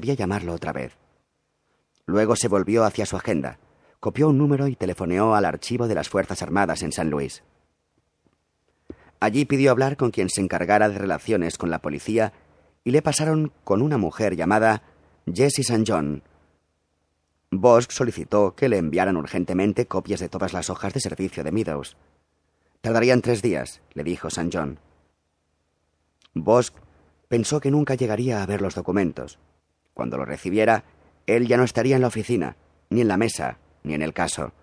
debía llamarlo otra vez. Luego se volvió hacia su agenda, copió un número y telefoneó al archivo de las Fuerzas Armadas en San Luis. Allí pidió hablar con quien se encargara de relaciones con la policía y le pasaron con una mujer llamada Jessie St. John. Bosch solicitó que le enviaran urgentemente copias de todas las hojas de servicio de Meadows. Tardarían tres días, le dijo St. John. Bosch pensó que nunca llegaría a ver los documentos. Cuando lo recibiera, él ya no estaría en la oficina, ni en la mesa, ni en el caso.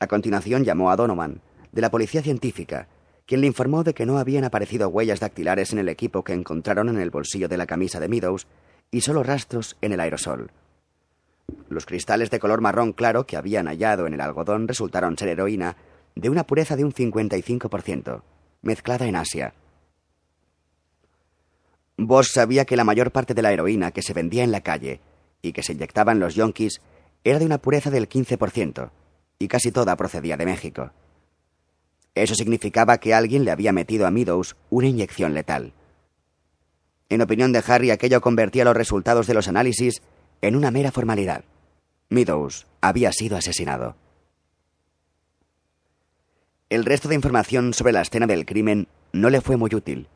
A continuación llamó a Donovan, de la Policía Científica, quien le informó de que no habían aparecido huellas dactilares en el equipo que encontraron en el bolsillo de la camisa de Meadows y solo rastros en el aerosol. Los cristales de color marrón claro que habían hallado en el algodón resultaron ser heroína de una pureza de un 55%, mezclada en Asia. Bosch sabía que la mayor parte de la heroína que se vendía en la calle y que se inyectaban los yonkis era de una pureza del 15%, y casi toda procedía de México. Eso significaba que alguien le había metido a Meadows una inyección letal. En opinión de Harry, aquello convertía los resultados de los análisis en una mera formalidad. Meadows había sido asesinado. El resto de información sobre la escena del crimen no le fue muy útil,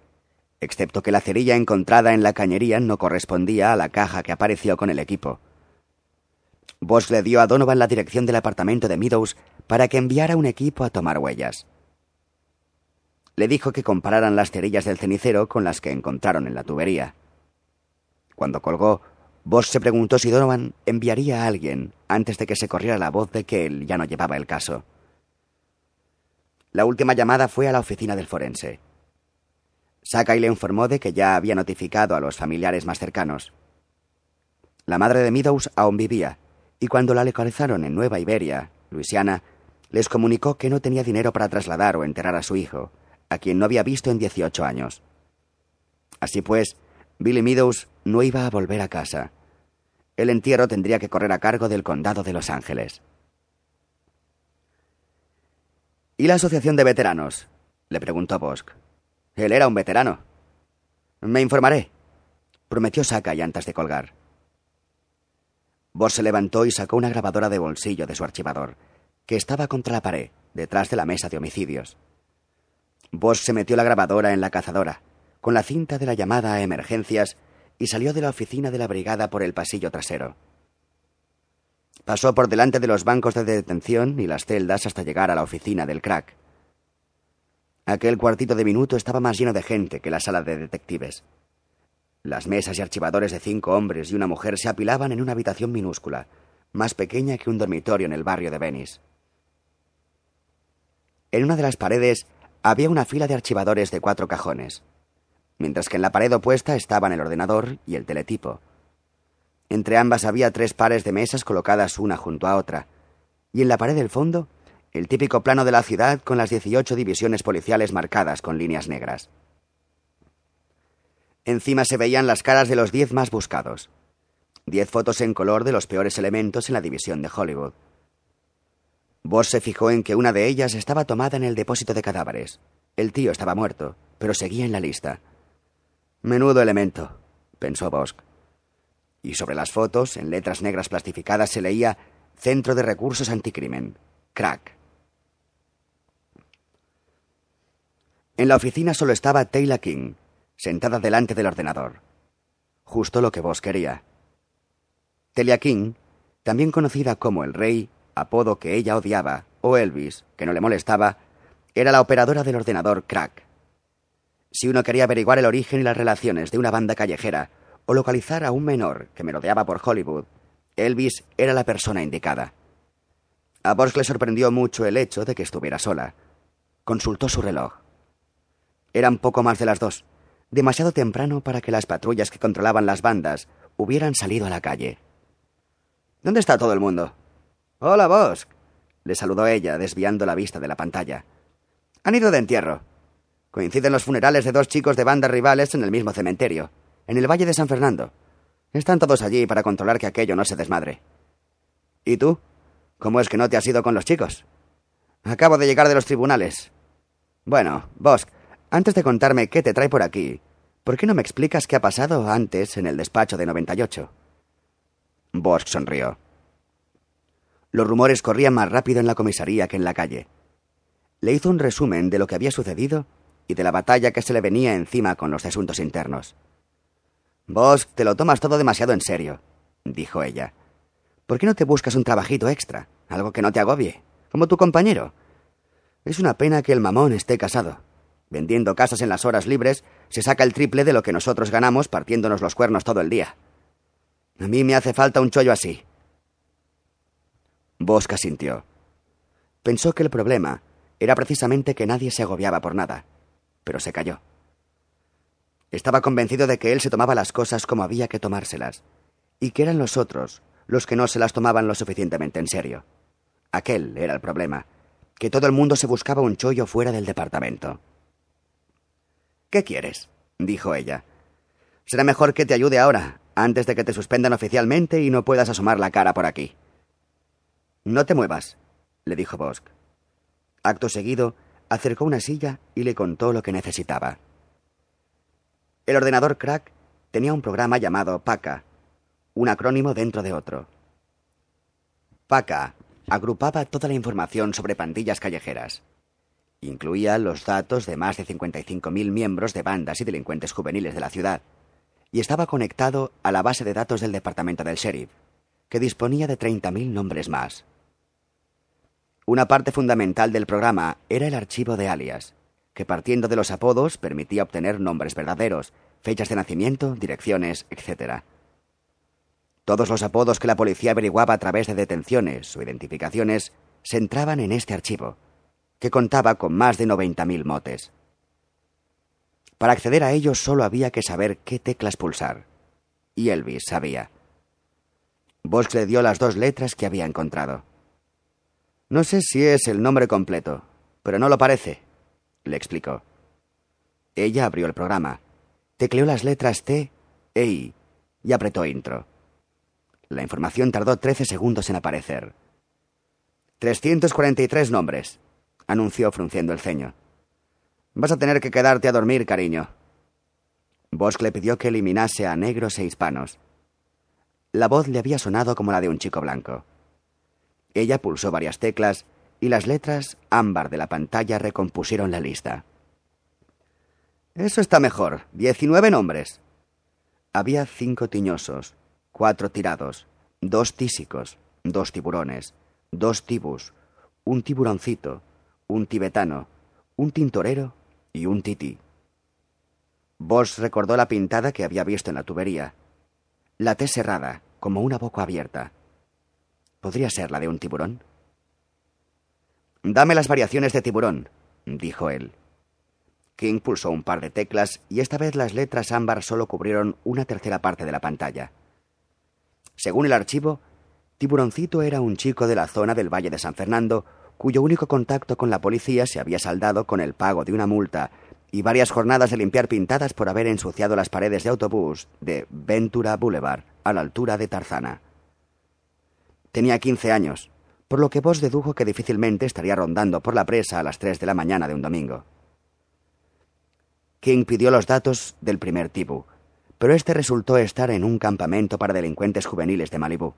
excepto que la cerilla encontrada en la cañería no correspondía a la caja que apareció con el equipo. Bosch le dio a Donovan la dirección del apartamento de Meadows para que enviara un equipo a tomar huellas. Le dijo que compararan las cerillas del cenicero con las que encontraron en la tubería. Cuando colgó, Bosch se preguntó si Donovan enviaría a alguien antes de que se corriera la voz de que él ya no llevaba el caso. La última llamada fue a la oficina del forense. Sakai le informó de que ya había notificado a los familiares más cercanos. La madre de Meadows aún vivía, y cuando la localizaron en Nueva Iberia, Luisiana, les comunicó que no tenía dinero para trasladar o enterrar a su hijo, a quien no había visto en 18 años. Así pues, Billy Meadows no iba a volver a casa. El entierro tendría que correr a cargo del condado de Los Ángeles. ¿Y la asociación de veteranos? le preguntó Bosch. Él era un veterano. Me informaré, prometió Sakai antes de colgar. Bosch se levantó y sacó una grabadora de bolsillo de su archivador, que estaba contra la pared, detrás de la mesa de homicidios. Bosch se metió la grabadora en la cazadora, con la cinta de la llamada a emergencias, y salió de la oficina de la brigada por el pasillo trasero. Pasó por delante de los bancos de detención y las celdas hasta llegar a la oficina del crack. Aquel cuartito de minuto estaba más lleno de gente que la sala de detectives. Las mesas y archivadores de cinco hombres y una mujer se apilaban en una habitación minúscula, más pequeña que un dormitorio en el barrio de Venice. En una de las paredes había una fila de archivadores de cuatro cajones, mientras que en la pared opuesta estaban el ordenador y el teletipo. Entre ambas había tres pares de mesas colocadas una junto a otra, y en la pared del fondo el típico plano de la ciudad con las 18 divisiones policiales marcadas con líneas negras. Encima se veían las caras de los diez más buscados. Diez fotos en color de los peores elementos en la división de Hollywood. Boss se fijó en que una de ellas estaba tomada en el depósito de cadáveres. El tío estaba muerto, pero seguía en la lista. Menudo elemento, pensó Bosch. Y sobre las fotos, en letras negras plastificadas, se leía Centro de Recursos Anticrimen. Crack. En la oficina solo estaba Taylor King, sentada delante del ordenador. Justo lo que vos quería. Telia King, también conocida como el Rey, apodo que ella odiaba, o Elvis, que no le molestaba, era la operadora del ordenador Crack. Si uno quería averiguar el origen y las relaciones de una banda callejera, o localizar a un menor que merodeaba por Hollywood, Elvis era la persona indicada. A Bosch le sorprendió mucho el hecho de que estuviera sola. Consultó su reloj. Eran poco más de las dos demasiado temprano para que las patrullas que controlaban las bandas hubieran salido a la calle. ¿Dónde está todo el mundo? Hola, Bosch. Le saludó ella, desviando la vista de la pantalla. Han ido de entierro. Coinciden los funerales de dos chicos de bandas rivales en el mismo cementerio, en el Valle de San Fernando. Están todos allí para controlar que aquello no se desmadre. ¿Y tú? ¿Cómo es que no te has ido con los chicos? Acabo de llegar de los tribunales. Bueno, Bosch, antes de contarme qué te trae por aquí, ¿Por qué no me explicas qué ha pasado antes en el despacho de 98? Bosch sonrió. Los rumores corrían más rápido en la comisaría que en la calle. Le hizo un resumen de lo que había sucedido y de la batalla que se le venía encima con los asuntos internos. Vos te lo tomas todo demasiado en serio, dijo ella. ¿Por qué no te buscas un trabajito extra? Algo que no te agobie, como tu compañero. Es una pena que el mamón esté casado. Vendiendo casas en las horas libres, se saca el triple de lo que nosotros ganamos partiéndonos los cuernos todo el día. A mí me hace falta un chollo así. Bosca sintió. Pensó que el problema era precisamente que nadie se agobiaba por nada, pero se calló. Estaba convencido de que él se tomaba las cosas como había que tomárselas, y que eran los otros los que no se las tomaban lo suficientemente en serio. Aquel era el problema, que todo el mundo se buscaba un chollo fuera del departamento. ¿Qué quieres? dijo ella. Será mejor que te ayude ahora, antes de que te suspendan oficialmente y no puedas asomar la cara por aquí. No te muevas, le dijo Bosk. Acto seguido, acercó una silla y le contó lo que necesitaba. El ordenador crack tenía un programa llamado PACA, un acrónimo dentro de otro. PACA agrupaba toda la información sobre pandillas callejeras. Incluía los datos de más de 55.000 miembros de bandas y delincuentes juveniles de la ciudad, y estaba conectado a la base de datos del departamento del sheriff, que disponía de 30.000 nombres más. Una parte fundamental del programa era el archivo de alias, que partiendo de los apodos permitía obtener nombres verdaderos, fechas de nacimiento, direcciones, etc. Todos los apodos que la policía averiguaba a través de detenciones o identificaciones se entraban en este archivo, que contaba con más de 90.000 motes. Para acceder a ellos solo había que saber qué teclas pulsar. Y Elvis sabía. Bosch le dio las dos letras que había encontrado. No sé si es el nombre completo, pero no lo parece, le explicó. Ella abrió el programa, tecleó las letras T e I y apretó intro. La información tardó trece segundos en aparecer. 343 nombres, anunció frunciendo el ceño. Vas a tener que quedarte a dormir, cariño. Bosch le pidió que eliminase a negros e hispanos. La voz le había sonado como la de un chico blanco. Ella pulsó varias teclas y las letras ámbar de la pantalla recompusieron la lista. Eso está mejor. Diecinueve nombres. Había cinco tiñosos, cuatro tirados, dos tísicos, dos tiburones, dos tibus, un tiburoncito, un tibetano, un tintorero y un tití. Bosch recordó la pintada que había visto en la tubería. La T cerrada, como una boca abierta. ¿Podría ser la de un tiburón? Dame las variaciones de tiburón, dijo él. King pulsó un par de teclas y esta vez las letras ámbar solo cubrieron una tercera parte de la pantalla. Según el archivo, Tiburoncito era un chico de la zona del Valle de San Fernando cuyo único contacto con la policía se había saldado con el pago de una multa y varias jornadas de limpiar pintadas por haber ensuciado las paredes de autobús de Ventura Boulevard a la altura de Tarzana. Tenía quince años, por lo que Vos dedujo que difícilmente estaría rondando por la presa a las tres de la mañana de un domingo. King pidió los datos del primer Tibu, pero este resultó estar en un campamento para delincuentes juveniles de Malibú.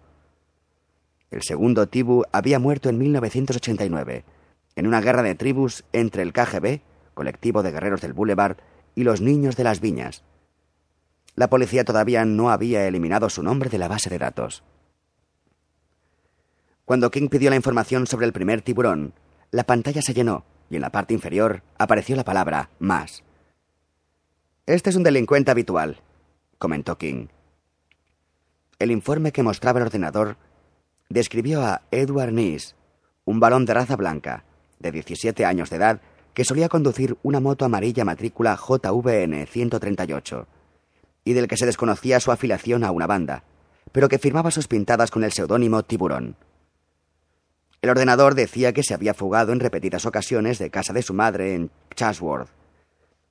El segundo Tibu había muerto en 1989, en una guerra de tribus entre el KGB, colectivo de guerreros del Boulevard, y los niños de las viñas. La policía todavía no había eliminado su nombre de la base de datos. Cuando King pidió la información sobre el primer tiburón, la pantalla se llenó y en la parte inferior apareció la palabra más. Este es un delincuente habitual, comentó King. El informe que mostraba el ordenador describió a Edward Nees, un varón de raza blanca, de 17 años de edad, que solía conducir una moto amarilla matrícula JVN 138, y del que se desconocía su afiliación a una banda, pero que firmaba sus pintadas con el seudónimo Tiburón. El ordenador decía que se había fugado en repetidas ocasiones de casa de su madre en Chatsworth,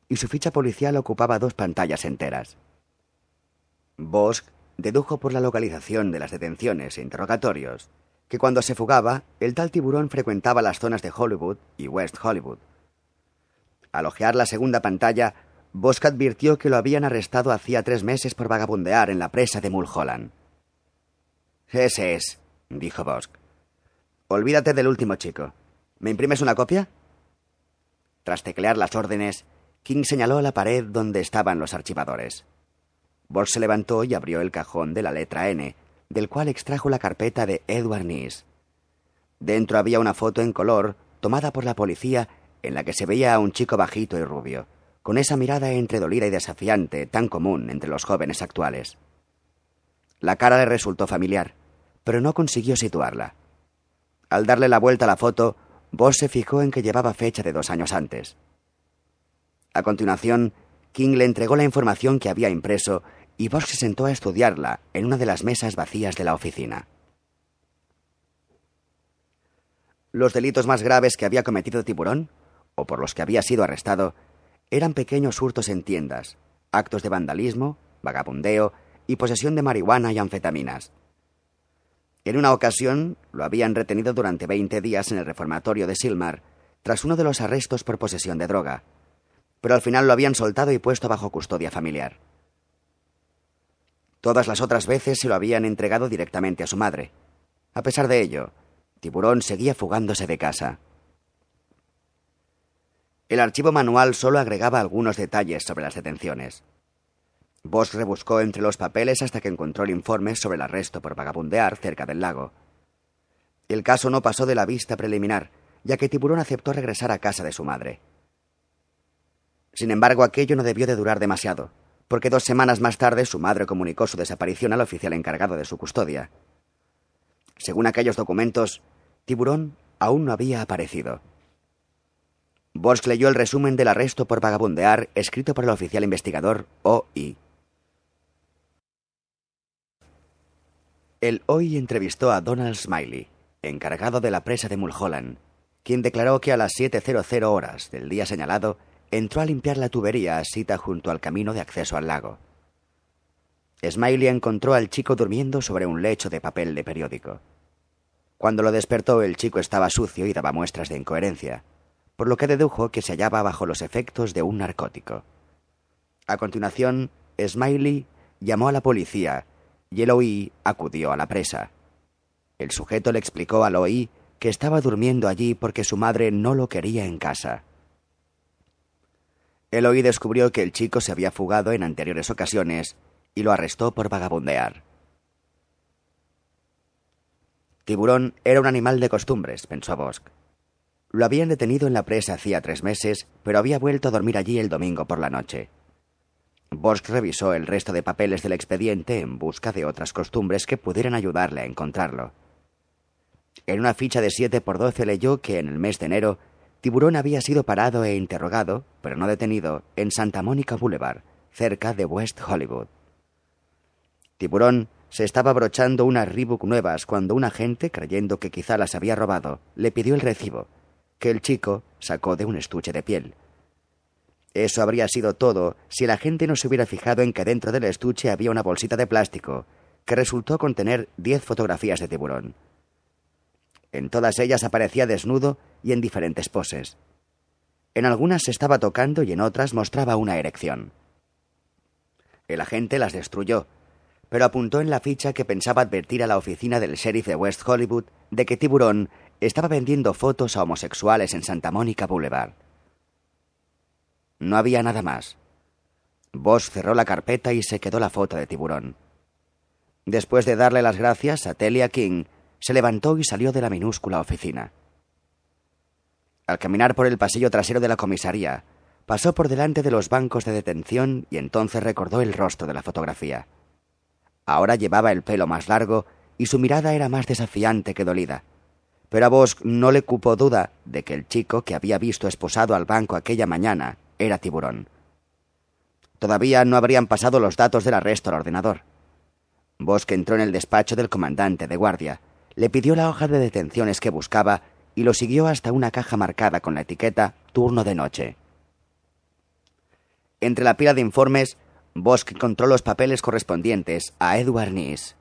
y su ficha policial ocupaba dos pantallas enteras. Bosch dedujo por la localización de las detenciones e interrogatorios que cuando se fugaba, el tal tiburón frecuentaba las zonas de Hollywood y West Hollywood. Al ojear la segunda pantalla, Bosk advirtió que lo habían arrestado hacía tres meses por vagabundear en la presa de Mulholland. Ese es, dijo Bosk. Olvídate del último chico. ¿Me imprimes una copia? Tras teclear las órdenes, King señaló la pared donde estaban los archivadores. Bosk se levantó y abrió el cajón de la letra N, del cual extrajo la carpeta de Edward Nees. Dentro había una foto en color tomada por la policía en la que se veía a un chico bajito y rubio, con esa mirada entre dolida y desafiante tan común entre los jóvenes actuales. La cara le resultó familiar, pero no consiguió situarla. Al darle la vuelta a la foto, Boss se fijó en que llevaba fecha de dos años antes. A continuación, King le entregó la información que había impreso y Boss se sentó a estudiarla en una de las mesas vacías de la oficina. Los delitos más graves que había cometido Tiburón, o por los que había sido arrestado, eran pequeños hurtos en tiendas, actos de vandalismo, vagabundeo y posesión de marihuana y anfetaminas. En una ocasión lo habían retenido durante 20 días en el reformatorio de Silmar, tras uno de los arrestos por posesión de droga, pero al final lo habían soltado y puesto bajo custodia familiar. Todas las otras veces se lo habían entregado directamente a su madre. A pesar de ello, Tiburón seguía fugándose de casa. El archivo manual solo agregaba algunos detalles sobre las detenciones. Bosch rebuscó entre los papeles hasta que encontró el informe sobre el arresto por vagabundear cerca del lago. El caso no pasó de la vista preliminar, ya que Tiburón aceptó regresar a casa de su madre. Sin embargo, aquello no debió de durar demasiado, porque dos semanas más tarde su madre comunicó su desaparición al oficial encargado de su custodia. Según aquellos documentos, Tiburón aún no había aparecido. Bosch leyó el resumen del arresto por vagabundear escrito por el oficial investigador O.I. El OI entrevistó a Donald Smiley, encargado de la presa de Mulholland, quien declaró que a las 7.00 horas del día señalado entró a limpiar la tubería sita junto al camino de acceso al lago. Smiley encontró al chico durmiendo sobre un lecho de papel de periódico. Cuando lo despertó, el chico estaba sucio y daba muestras de incoherencia, por lo que dedujo que se hallaba bajo los efectos de un narcótico. A continuación, Smiley llamó a la policía y el acudió a la presa. El sujeto le explicó al OI que estaba durmiendo allí porque su madre no lo quería en casa. El OI descubrió que el chico se había fugado en anteriores ocasiones y lo arrestó por vagabundear. Tiburón era un animal de costumbres, pensó Bosk. Lo habían detenido en la presa hacía tres meses, pero había vuelto a dormir allí el domingo por la noche. Bosk revisó el resto de papeles del expediente en busca de otras costumbres que pudieran ayudarle a encontrarlo. En una ficha de 7 por 12 leyó que en el mes de enero Tiburón había sido parado e interrogado, pero no detenido, en Santa Mónica Boulevard, cerca de West Hollywood. Tiburón se estaba brochando unas Reebok nuevas cuando un agente, creyendo que quizá las había robado, le pidió el recibo, que el chico sacó de un estuche de piel. Eso habría sido todo si el agente no se hubiera fijado en que dentro del estuche había una bolsita de plástico que resultó contener diez fotografías de tiburón. En todas ellas aparecía desnudo y en diferentes poses. En algunas se estaba tocando y en otras mostraba una erección. El agente las destruyó pero apuntó en la ficha que pensaba advertir a la oficina del sheriff de West Hollywood de que Tiburón estaba vendiendo fotos a homosexuales en Santa Mónica Boulevard. No había nada más. Boss cerró la carpeta y se quedó la foto de Tiburón. Después de darle las gracias a Telia King, se levantó y salió de la minúscula oficina. Al caminar por el pasillo trasero de la comisaría, pasó por delante de los bancos de detención y entonces recordó el rostro de la fotografía. Ahora llevaba el pelo más largo y su mirada era más desafiante que dolida. Pero a Bosch no le cupo duda de que el chico que había visto esposado al banco aquella mañana era tiburón. Todavía no habrían pasado los datos del arresto al ordenador. Bosch entró en el despacho del comandante de guardia, le pidió la hoja de detenciones que buscaba y lo siguió hasta una caja marcada con la etiqueta turno de noche. Entre la pila de informes Bosch encontró los papeles correspondientes a Edward Nees.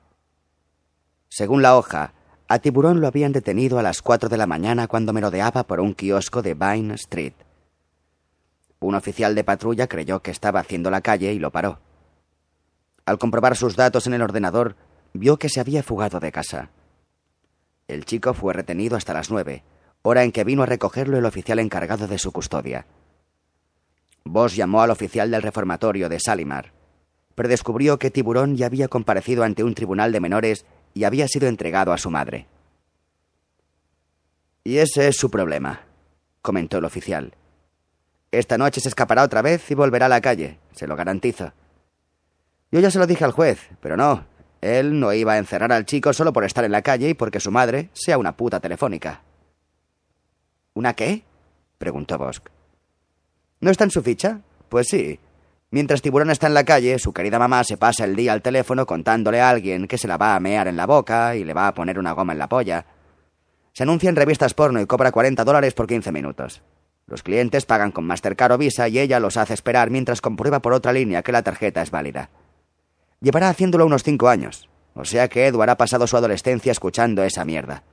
Según la hoja, a Tiburón lo habían detenido a las cuatro de la mañana cuando merodeaba por un kiosco de Vine Street. Un oficial de patrulla creyó que estaba haciendo la calle y lo paró. Al comprobar sus datos en el ordenador, vio que se había fugado de casa. El chico fue retenido hasta las nueve, hora en que vino a recogerlo el oficial encargado de su custodia. Bosch llamó al oficial del reformatorio de Salimar, pero descubrió que Tiburón ya había comparecido ante un tribunal de menores y había sido entregado a su madre. Y ese es su problema, comentó el oficial. Esta noche se escapará otra vez y volverá a la calle, se lo garantizo. Yo ya se lo dije al juez, pero no, él no iba a encerrar al chico solo por estar en la calle y porque su madre sea una puta telefónica. ¿Una qué? preguntó Bosch. ¿No está en su ficha? Pues sí. Mientras Tiburón está en la calle, su querida mamá se pasa el día al teléfono contándole a alguien que se la va a mear en la boca y le va a poner una goma en la polla. Se anuncia en revistas porno y cobra 40 dólares por 15 minutos. Los clientes pagan con Mastercard o Visa y ella los hace esperar mientras comprueba por otra línea que la tarjeta es válida. Llevará haciéndolo unos cinco años, o sea que Edward ha pasado su adolescencia escuchando esa mierda.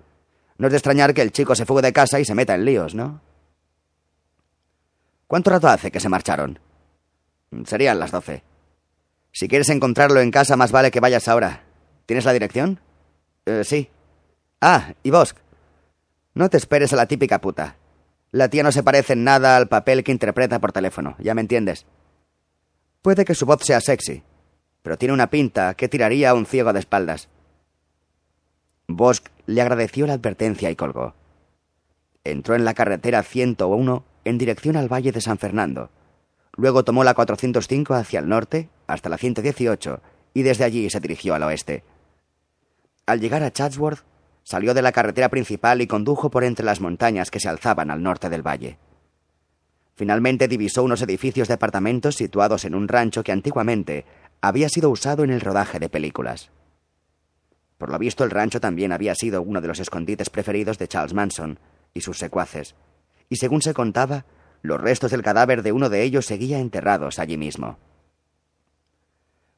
No es de extrañar que el chico se fugue de casa y se meta en líos, ¿no? ¿Cuánto rato hace que se marcharon? Serían las doce. Si quieres encontrarlo en casa, más vale que vayas ahora. ¿Tienes la dirección? Eh, sí. Ah, y Bosk. No te esperes a la típica puta. La tía no se parece en nada al papel que interpreta por teléfono, ya me entiendes. Puede que su voz sea sexy, pero tiene una pinta que tiraría a un ciego de espaldas. Bosk le agradeció la advertencia y colgó. Entró en la carretera 101 en dirección al Valle de San Fernando. Luego tomó la 405 hacia el norte hasta la 118 y desde allí se dirigió al oeste. Al llegar a Chatsworth, salió de la carretera principal y condujo por entre las montañas que se alzaban al norte del valle. Finalmente divisó unos edificios de apartamentos situados en un rancho que antiguamente había sido usado en el rodaje de películas. Por lo visto, el rancho también había sido uno de los escondites preferidos de Charles Manson y sus secuaces, y según se contaba, los restos del cadáver de uno de ellos seguían enterrados allí mismo.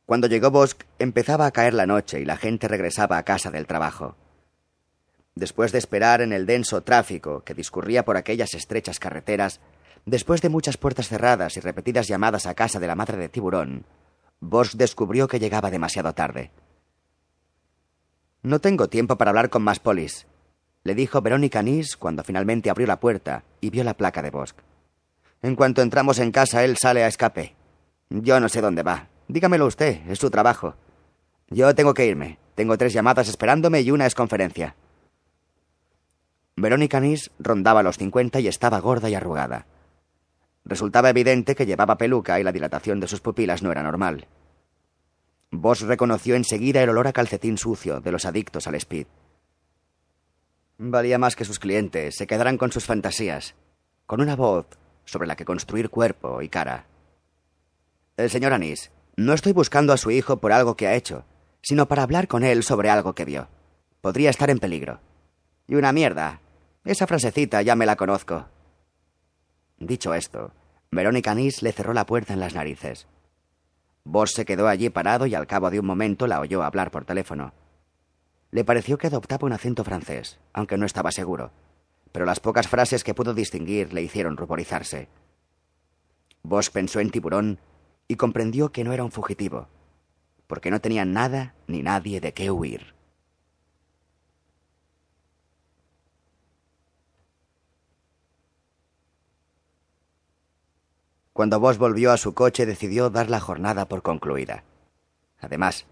Cuando llegó Bosch, empezaba a caer la noche y la gente regresaba a casa del trabajo. Después de esperar en el denso tráfico que discurría por aquellas estrechas carreteras, después de muchas puertas cerradas y repetidas llamadas a casa de la madre de Tiburón, Bosch descubrió que llegaba demasiado tarde. No tengo tiempo para hablar con más polis, le dijo Verónica Nis cuando finalmente abrió la puerta y vio la placa de Bosch. En cuanto entramos en casa, él sale a escape. Yo no sé dónde va. Dígamelo usted, es su trabajo. Yo tengo que irme. Tengo tres llamadas esperándome y una es conferencia. Verónica Nis rondaba los cincuenta y estaba gorda y arrugada. Resultaba evidente que llevaba peluca y la dilatación de sus pupilas no era normal. Bosch reconoció enseguida el olor a calcetín sucio de los adictos al speed. Valía más que sus clientes, se quedaran con sus fantasías, con una voz sobre la que construir cuerpo y cara. El señor Anís, no estoy buscando a su hijo por algo que ha hecho, sino para hablar con él sobre algo que vio. Podría estar en peligro. Y una mierda. Esa frasecita ya me la conozco. Dicho esto, Verónica Anís le cerró la puerta en las narices. Boss se quedó allí parado y al cabo de un momento la oyó hablar por teléfono. Le pareció que adoptaba un acento francés, aunque no estaba seguro, pero las pocas frases que pudo distinguir le hicieron ruborizarse. Bosch pensó en tiburón y comprendió que no era un fugitivo, porque no tenía nada ni nadie de qué huir. Cuando Bosch volvió a su coche decidió dar la jornada por concluida. Además,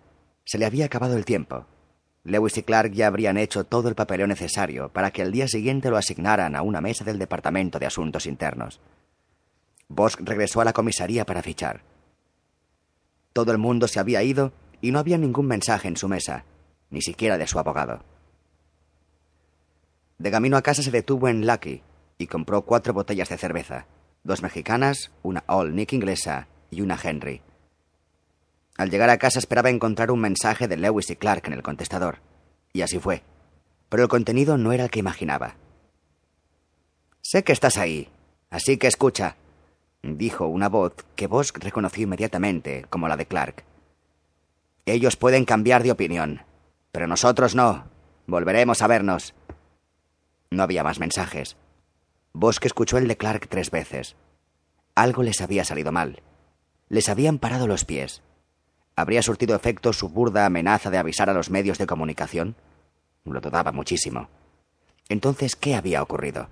se le había acabado el tiempo. Lewis y Clark ya habrían hecho todo el papeleo necesario para que el día siguiente lo asignaran a una mesa del Departamento de Asuntos Internos. Bosch regresó a la comisaría para fichar. Todo el mundo se había ido y no había ningún mensaje en su mesa, ni siquiera de su abogado. De camino a casa se detuvo en Lucky y compró cuatro botellas de cerveza dos mexicanas, una All Nick inglesa y una Henry. Al llegar a casa esperaba encontrar un mensaje de Lewis y Clark en el contestador, y así fue. Pero el contenido no era el que imaginaba. Sé que estás ahí, así que escucha, dijo una voz que Bosch reconoció inmediatamente como la de Clark. Ellos pueden cambiar de opinión, pero nosotros no. Volveremos a vernos. No había más mensajes. Bosque escuchó el de Clark tres veces. Algo les había salido mal. Les habían parado los pies. ¿Habría surtido efecto su burda amenaza de avisar a los medios de comunicación? Lo dudaba muchísimo. Entonces, ¿qué había ocurrido?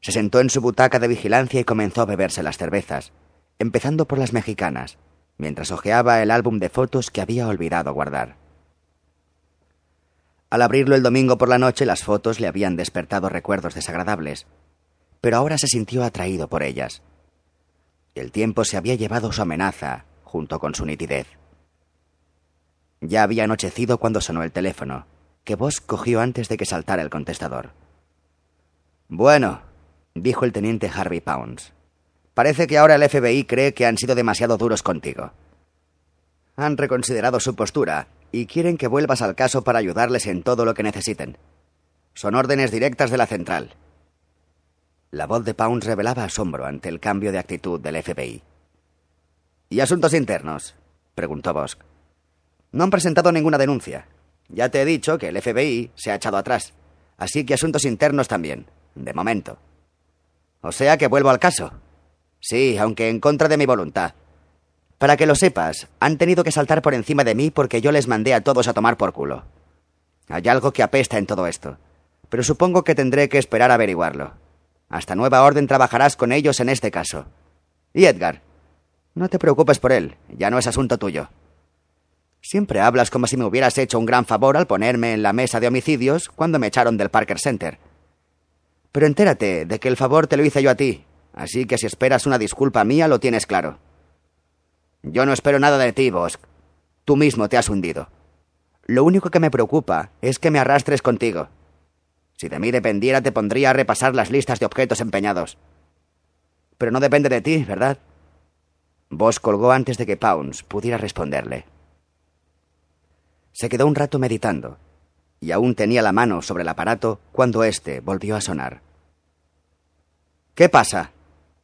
Se sentó en su butaca de vigilancia y comenzó a beberse las cervezas, empezando por las mexicanas, mientras hojeaba el álbum de fotos que había olvidado guardar. Al abrirlo el domingo por la noche, las fotos le habían despertado recuerdos desagradables, pero ahora se sintió atraído por ellas. El tiempo se había llevado su amenaza, junto con su nitidez. Ya había anochecido cuando sonó el teléfono, que Vos cogió antes de que saltara el contestador. Bueno, dijo el teniente Harvey Pounds. Parece que ahora el FBI cree que han sido demasiado duros contigo. Han reconsiderado su postura y quieren que vuelvas al caso para ayudarles en todo lo que necesiten. Son órdenes directas de la central. La voz de Pounds revelaba asombro ante el cambio de actitud del FBI. ¿Y asuntos internos? preguntó Bosch. No han presentado ninguna denuncia. Ya te he dicho que el FBI se ha echado atrás. Así que asuntos internos también, de momento. O sea que vuelvo al caso. Sí, aunque en contra de mi voluntad. Para que lo sepas, han tenido que saltar por encima de mí porque yo les mandé a todos a tomar por culo. Hay algo que apesta en todo esto, pero supongo que tendré que esperar a averiguarlo. Hasta nueva orden trabajarás con ellos en este caso. Y Edgar, no te preocupes por él, ya no es asunto tuyo. Siempre hablas como si me hubieras hecho un gran favor al ponerme en la mesa de homicidios cuando me echaron del Parker Center. Pero entérate de que el favor te lo hice yo a ti, así que si esperas una disculpa mía lo tienes claro. Yo no espero nada de ti, Bosk. Tú mismo te has hundido. Lo único que me preocupa es que me arrastres contigo. Si de mí dependiera, te pondría a repasar las listas de objetos empeñados. Pero no depende de ti, ¿verdad? Bosk colgó antes de que Pounds pudiera responderle. Se quedó un rato meditando, y aún tenía la mano sobre el aparato cuando éste volvió a sonar. ¿Qué pasa?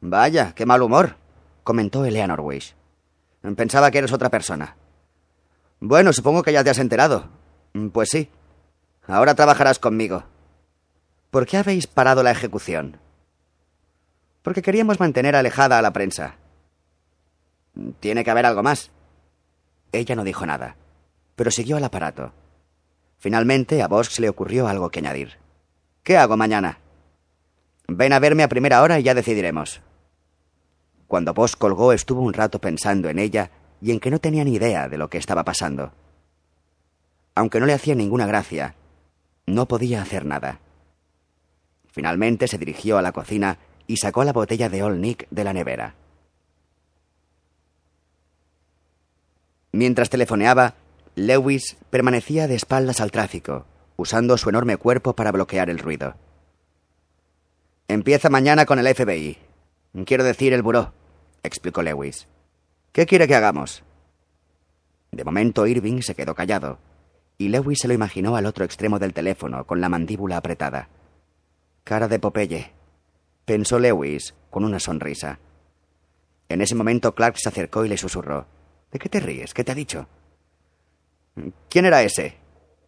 Vaya, qué mal humor, comentó Eleanor Wish. Pensaba que eres otra persona. Bueno, supongo que ya te has enterado. Mm, pues sí. Ahora trabajarás conmigo. ¿Por qué habéis parado la ejecución? Porque queríamos mantener alejada a la prensa. Tiene que haber algo más. Ella no dijo nada, pero siguió al aparato. Finalmente a Bosch le ocurrió algo que añadir. ¿Qué hago mañana? Ven a verme a primera hora y ya decidiremos. Cuando Bosch colgó estuvo un rato pensando en ella y en que no tenía ni idea de lo que estaba pasando. Aunque no le hacía ninguna gracia, no podía hacer nada. Finalmente se dirigió a la cocina y sacó la botella de Old Nick de la nevera. Mientras telefoneaba, Lewis permanecía de espaldas al tráfico, usando su enorme cuerpo para bloquear el ruido. Empieza mañana con el FBI, Quiero decir el buró, explicó Lewis. ¿Qué quiere que hagamos? De momento Irving se quedó callado, y Lewis se lo imaginó al otro extremo del teléfono, con la mandíbula apretada. Cara de Popeye, pensó Lewis, con una sonrisa. En ese momento Clark se acercó y le susurró. ¿De qué te ríes? ¿Qué te ha dicho? ¿Quién era ese?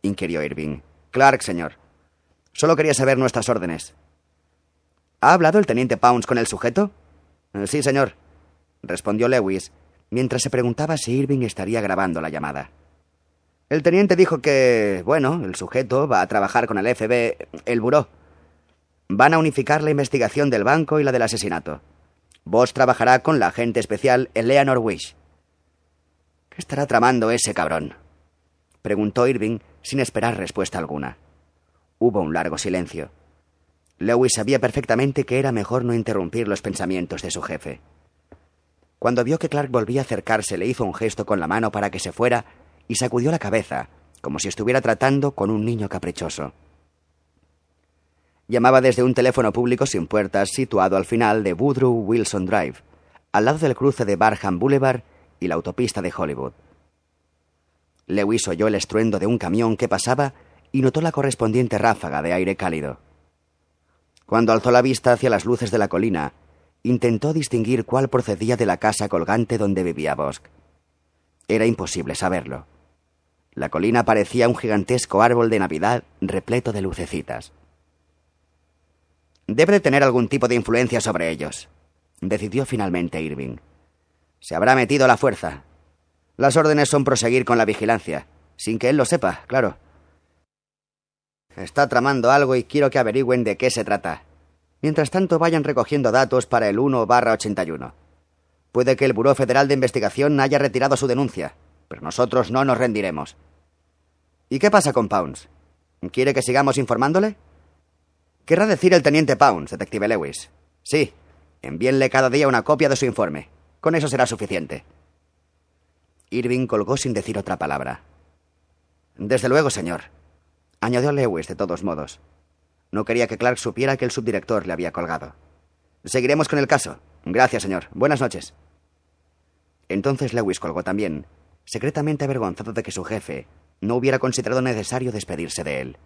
inquirió Irving. Clark, señor. Solo quería saber nuestras órdenes. ¿Ha hablado el teniente Pounds con el sujeto? Sí, señor, respondió Lewis, mientras se preguntaba si Irving estaría grabando la llamada. El teniente dijo que, bueno, el sujeto va a trabajar con el FB, el buró. Van a unificar la investigación del banco y la del asesinato. Vos trabajará con la agente especial Eleanor Wish. ¿Qué estará tramando ese cabrón? preguntó Irving sin esperar respuesta alguna. Hubo un largo silencio. Lewis sabía perfectamente que era mejor no interrumpir los pensamientos de su jefe. Cuando vio que Clark volvía a acercarse, le hizo un gesto con la mano para que se fuera y sacudió la cabeza, como si estuviera tratando con un niño caprichoso. Llamaba desde un teléfono público sin puertas situado al final de Woodrow Wilson Drive, al lado del cruce de Barham Boulevard y la autopista de Hollywood. Lewis oyó el estruendo de un camión que pasaba y notó la correspondiente ráfaga de aire cálido. Cuando alzó la vista hacia las luces de la colina, intentó distinguir cuál procedía de la casa colgante donde vivía Bosch. Era imposible saberlo. La colina parecía un gigantesco árbol de Navidad repleto de lucecitas. Debe de tener algún tipo de influencia sobre ellos, decidió finalmente Irving. Se habrá metido la fuerza. Las órdenes son proseguir con la vigilancia, sin que él lo sepa, claro. Está tramando algo y quiero que averigüen de qué se trata. Mientras tanto, vayan recogiendo datos para el 1 barra 81. Puede que el Buró Federal de Investigación haya retirado su denuncia, pero nosotros no nos rendiremos. ¿Y qué pasa con Pounds? ¿Quiere que sigamos informándole? Querrá decir el teniente Pounds, detective Lewis. Sí, envíenle cada día una copia de su informe. Con eso será suficiente. Irving colgó sin decir otra palabra. Desde luego, señor, añadió Lewis de todos modos. No quería que Clark supiera que el subdirector le había colgado. Seguiremos con el caso. Gracias, señor. Buenas noches. Entonces Lewis colgó también, secretamente avergonzado de que su jefe no hubiera considerado necesario despedirse de él.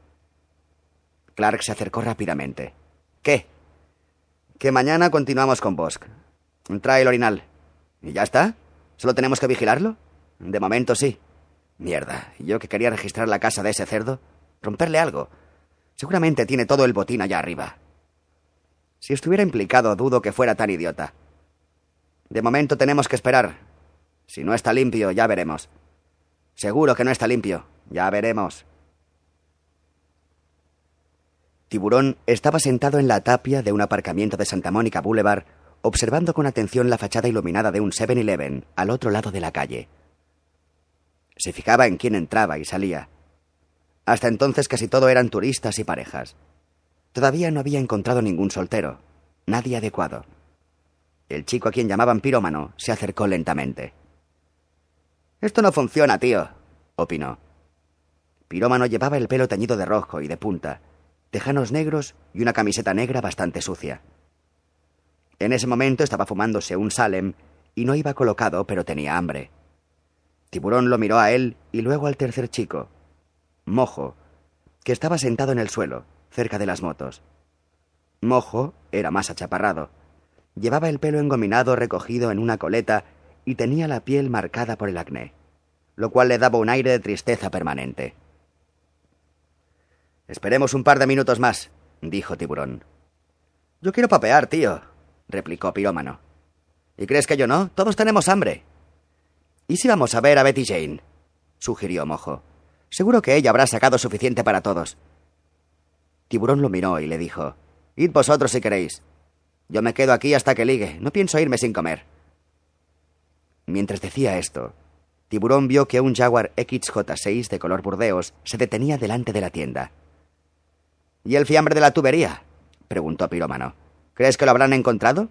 Clark se acercó rápidamente. ¿Qué? Que mañana continuamos con Bosk. Trae el orinal. ¿Y ya está? ¿Solo tenemos que vigilarlo? De momento sí. Mierda, yo que quería registrar la casa de ese cerdo. Romperle algo. Seguramente tiene todo el botín allá arriba. Si estuviera implicado, dudo que fuera tan idiota. De momento tenemos que esperar. Si no está limpio, ya veremos. Seguro que no está limpio. Ya veremos. Tiburón estaba sentado en la tapia de un aparcamiento de Santa Mónica Boulevard, observando con atención la fachada iluminada de un 7-Eleven al otro lado de la calle. Se fijaba en quién entraba y salía. Hasta entonces casi todo eran turistas y parejas. Todavía no había encontrado ningún soltero, nadie adecuado. El chico a quien llamaban pirómano se acercó lentamente. Esto no funciona, tío, opinó. Pirómano llevaba el pelo teñido de rojo y de punta, tejanos negros y una camiseta negra bastante sucia. En ese momento estaba fumándose un Salem y no iba colocado, pero tenía hambre. Tiburón lo miró a él y luego al tercer chico, Mojo, que estaba sentado en el suelo, cerca de las motos. Mojo era más achaparrado. Llevaba el pelo engominado recogido en una coleta y tenía la piel marcada por el acné, lo cual le daba un aire de tristeza permanente. Esperemos un par de minutos más, dijo Tiburón. Yo quiero papear, tío, replicó Pirómano. ¿Y crees que yo no? Todos tenemos hambre. ¿Y si vamos a ver a Betty Jane? sugirió Mojo. Seguro que ella habrá sacado suficiente para todos. Tiburón lo miró y le dijo Id vosotros si queréis. Yo me quedo aquí hasta que ligue. No pienso irme sin comer. Mientras decía esto, Tiburón vio que un Jaguar XJ6 de color burdeos se detenía delante de la tienda. ¿Y el fiambre de la tubería? preguntó Pirómano. ¿Crees que lo habrán encontrado?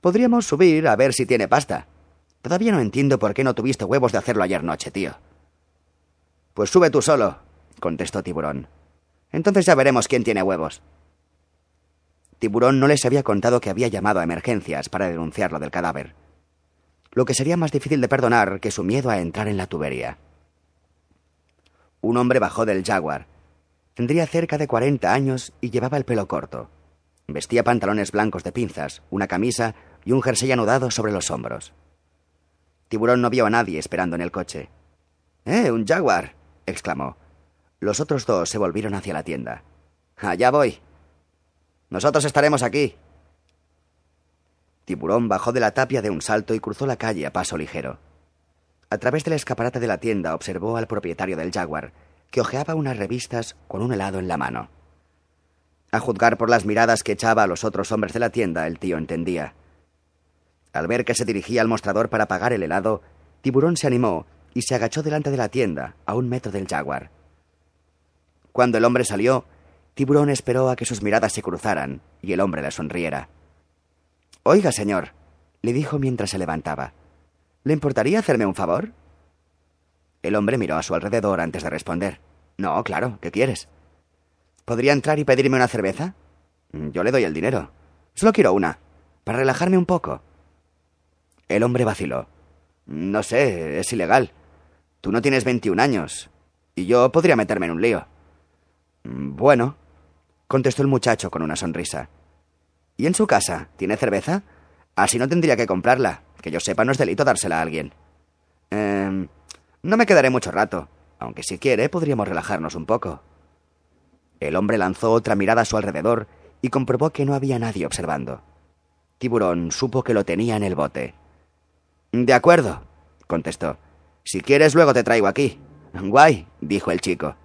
Podríamos subir a ver si tiene pasta. Todavía no entiendo por qué no tuviste huevos de hacerlo ayer noche, tío. Pues sube tú solo, contestó Tiburón. Entonces ya veremos quién tiene huevos. Tiburón no les había contado que había llamado a emergencias para denunciarlo del cadáver lo que sería más difícil de perdonar que su miedo a entrar en la tubería. Un hombre bajó del Jaguar. Tendría cerca de cuarenta años y llevaba el pelo corto. Vestía pantalones blancos de pinzas, una camisa y un jersey anudado sobre los hombros. Tiburón no vio a nadie esperando en el coche. ¡Eh, un Jaguar! Exclamó. Los otros dos se volvieron hacia la tienda. Allá voy. Nosotros estaremos aquí, Tiburón bajó de la tapia de un salto y cruzó la calle a paso ligero. A través del escaparate de la tienda observó al propietario del Jaguar, que hojeaba unas revistas con un helado en la mano. A juzgar por las miradas que echaba a los otros hombres de la tienda, el tío entendía. Al ver que se dirigía al mostrador para pagar el helado, Tiburón se animó y se agachó delante de la tienda, a un metro del Jaguar. Cuando el hombre salió, Tiburón esperó a que sus miradas se cruzaran y el hombre le sonriera. Oiga, señor, le dijo mientras se levantaba. ¿Le importaría hacerme un favor? El hombre miró a su alrededor antes de responder. No, claro, ¿qué quieres? ¿Podría entrar y pedirme una cerveza? Yo le doy el dinero. Solo quiero una, para relajarme un poco. El hombre vaciló. No sé, es ilegal. Tú no tienes 21 años, y yo podría meterme en un lío. Bueno, contestó el muchacho con una sonrisa. ¿Y en su casa? ¿Tiene cerveza? Así no tendría que comprarla. Que yo sepa, no es delito dársela a alguien. Eh, no me quedaré mucho rato, aunque si quiere podríamos relajarnos un poco. El hombre lanzó otra mirada a su alrededor y comprobó que no había nadie observando. Tiburón supo que lo tenía en el bote. De acuerdo, contestó. Si quieres, luego te traigo aquí. Guay, dijo el chico.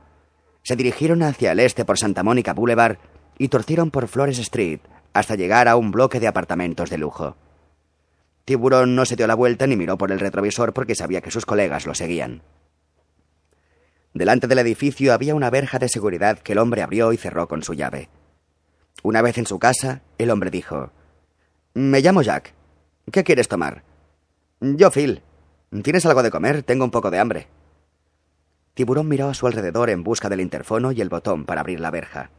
Se dirigieron hacia el este por Santa Mónica Boulevard y torcieron por Flores Street hasta llegar a un bloque de apartamentos de lujo. Tiburón no se dio la vuelta ni miró por el retrovisor porque sabía que sus colegas lo seguían. Delante del edificio había una verja de seguridad que el hombre abrió y cerró con su llave. Una vez en su casa, el hombre dijo Me llamo Jack. ¿Qué quieres tomar? Yo, Phil. ¿Tienes algo de comer? Tengo un poco de hambre. Tiburón miró a su alrededor en busca del interfono y el botón para abrir la verja.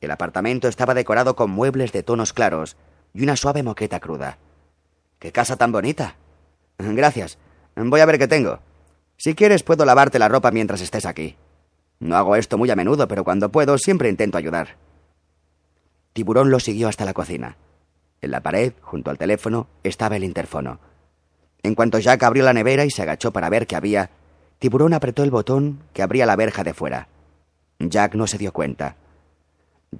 El apartamento estaba decorado con muebles de tonos claros y una suave moqueta cruda. ¡Qué casa tan bonita! Gracias. Voy a ver qué tengo. Si quieres puedo lavarte la ropa mientras estés aquí. No hago esto muy a menudo, pero cuando puedo siempre intento ayudar. Tiburón lo siguió hasta la cocina. En la pared, junto al teléfono, estaba el interfono. En cuanto Jack abrió la nevera y se agachó para ver qué había, Tiburón apretó el botón que abría la verja de fuera. Jack no se dio cuenta.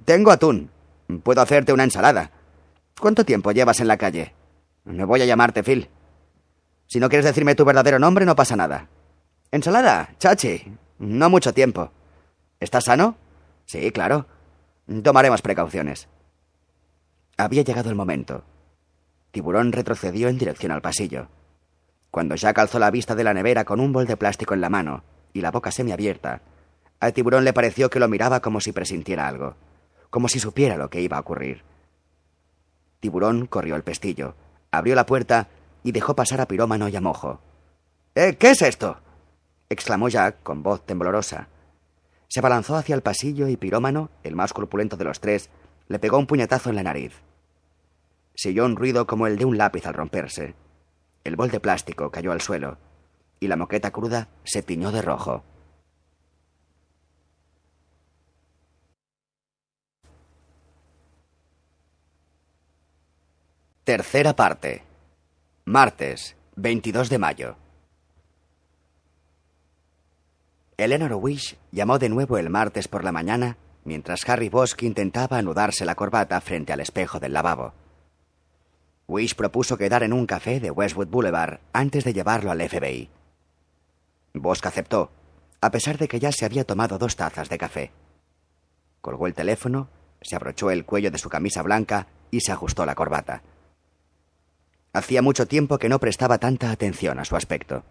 Tengo atún. Puedo hacerte una ensalada. ¿Cuánto tiempo llevas en la calle? Me voy a llamarte Phil. Si no quieres decirme tu verdadero nombre, no pasa nada. ¿Ensalada? Chachi. No mucho tiempo. ¿Estás sano? Sí, claro. Tomaremos precauciones. Había llegado el momento. Tiburón retrocedió en dirección al pasillo. Cuando Jack alzó la vista de la nevera con un bol de plástico en la mano y la boca semiabierta, al tiburón le pareció que lo miraba como si presintiera algo, como si supiera lo que iba a ocurrir. Tiburón corrió el pestillo, abrió la puerta y dejó pasar a Pirómano y a Mojo. ¿Eh, ¿Qué es esto? exclamó Jack con voz temblorosa. Se abalanzó hacia el pasillo y Pirómano, el más corpulento de los tres, le pegó un puñetazo en la nariz. Se oyó un ruido como el de un lápiz al romperse. El bol de plástico cayó al suelo y la moqueta cruda se tiñó de rojo. Tercera parte. Martes, 22 de mayo. Eleanor Wish llamó de nuevo el martes por la mañana mientras Harry Bosch intentaba anudarse la corbata frente al espejo del lavabo. Wish propuso quedar en un café de Westwood Boulevard antes de llevarlo al FBI. Bosch aceptó, a pesar de que ya se había tomado dos tazas de café. Colgó el teléfono, se abrochó el cuello de su camisa blanca y se ajustó la corbata. Hacía mucho tiempo que no prestaba tanta atención a su aspecto.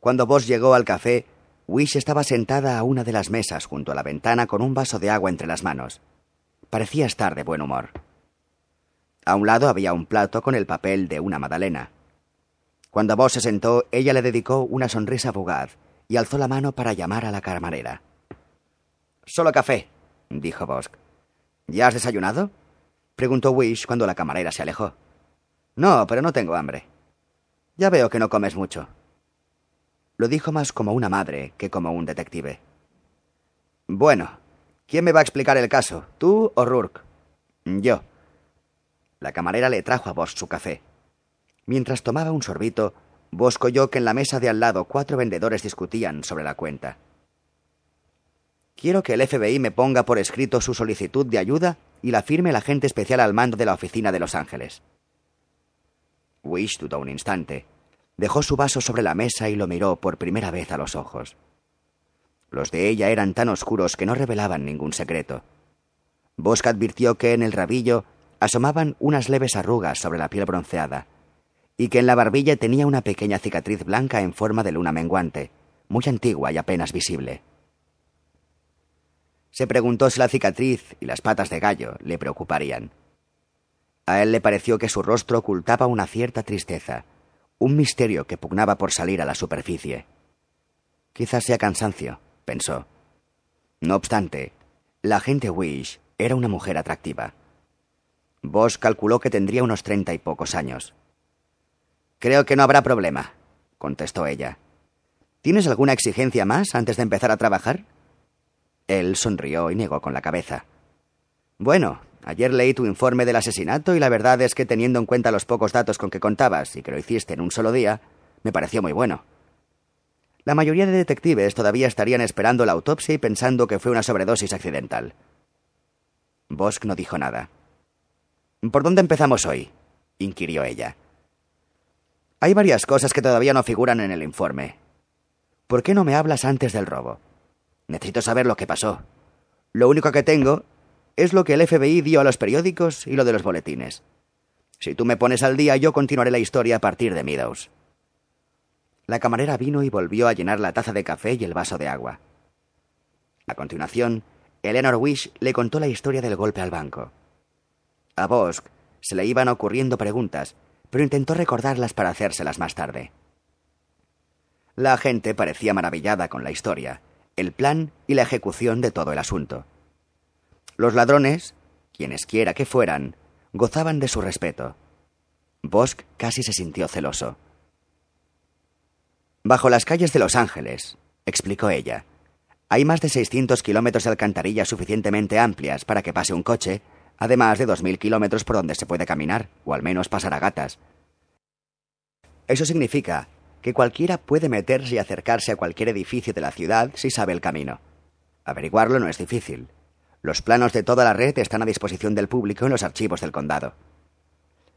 Cuando Bosch llegó al café, Wish estaba sentada a una de las mesas junto a la ventana con un vaso de agua entre las manos. Parecía estar de buen humor. A un lado había un plato con el papel de una magdalena. Cuando Bosch se sentó, ella le dedicó una sonrisa fugaz y alzó la mano para llamar a la camarera. Solo café, dijo Bosch. ¿Ya has desayunado? preguntó Wish cuando la camarera se alejó. No, pero no tengo hambre. Ya veo que no comes mucho. Lo dijo más como una madre que como un detective. Bueno, ¿quién me va a explicar el caso? ¿Tú o Rourke? Yo. La camarera le trajo a Bosch su café. Mientras tomaba un sorbito, Bosch oyó que en la mesa de al lado cuatro vendedores discutían sobre la cuenta. Quiero que el FBI me ponga por escrito su solicitud de ayuda y la firme el agente especial al mando de la oficina de Los Ángeles. Wish dudó un instante. Dejó su vaso sobre la mesa y lo miró por primera vez a los ojos. Los de ella eran tan oscuros que no revelaban ningún secreto. Bosch advirtió que en el rabillo asomaban unas leves arrugas sobre la piel bronceada, y que en la barbilla tenía una pequeña cicatriz blanca en forma de luna menguante, muy antigua y apenas visible. Se preguntó si la cicatriz y las patas de gallo le preocuparían. A él le pareció que su rostro ocultaba una cierta tristeza, un misterio que pugnaba por salir a la superficie. Quizás sea cansancio, pensó. No obstante, la agente Wish era una mujer atractiva. Bosch calculó que tendría unos treinta y pocos años. Creo que no habrá problema, contestó ella. ¿Tienes alguna exigencia más antes de empezar a trabajar? Él sonrió y negó con la cabeza. Bueno, ayer leí tu informe del asesinato y la verdad es que teniendo en cuenta los pocos datos con que contabas y que lo hiciste en un solo día, me pareció muy bueno. La mayoría de detectives todavía estarían esperando la autopsia y pensando que fue una sobredosis accidental. Bosch no dijo nada. ¿Por dónde empezamos hoy? inquirió ella. Hay varias cosas que todavía no figuran en el informe. ¿Por qué no me hablas antes del robo? Necesito saber lo que pasó. Lo único que tengo es lo que el FBI dio a los periódicos y lo de los boletines. Si tú me pones al día, yo continuaré la historia a partir de Meadows. La camarera vino y volvió a llenar la taza de café y el vaso de agua. A continuación, Eleanor Wish le contó la historia del golpe al banco. A Bosk se le iban ocurriendo preguntas, pero intentó recordarlas para hacérselas más tarde. La gente parecía maravillada con la historia, el plan y la ejecución de todo el asunto. Los ladrones, quienes quiera que fueran, gozaban de su respeto. Bosk casi se sintió celoso. Bajo las calles de Los Ángeles, explicó ella, hay más de 600 kilómetros de alcantarillas suficientemente amplias para que pase un coche, además de 2.000 kilómetros por donde se puede caminar, o al menos pasar a gatas. Eso significa que cualquiera puede meterse y acercarse a cualquier edificio de la ciudad si sabe el camino. Averiguarlo no es difícil. Los planos de toda la red están a disposición del público en los archivos del condado.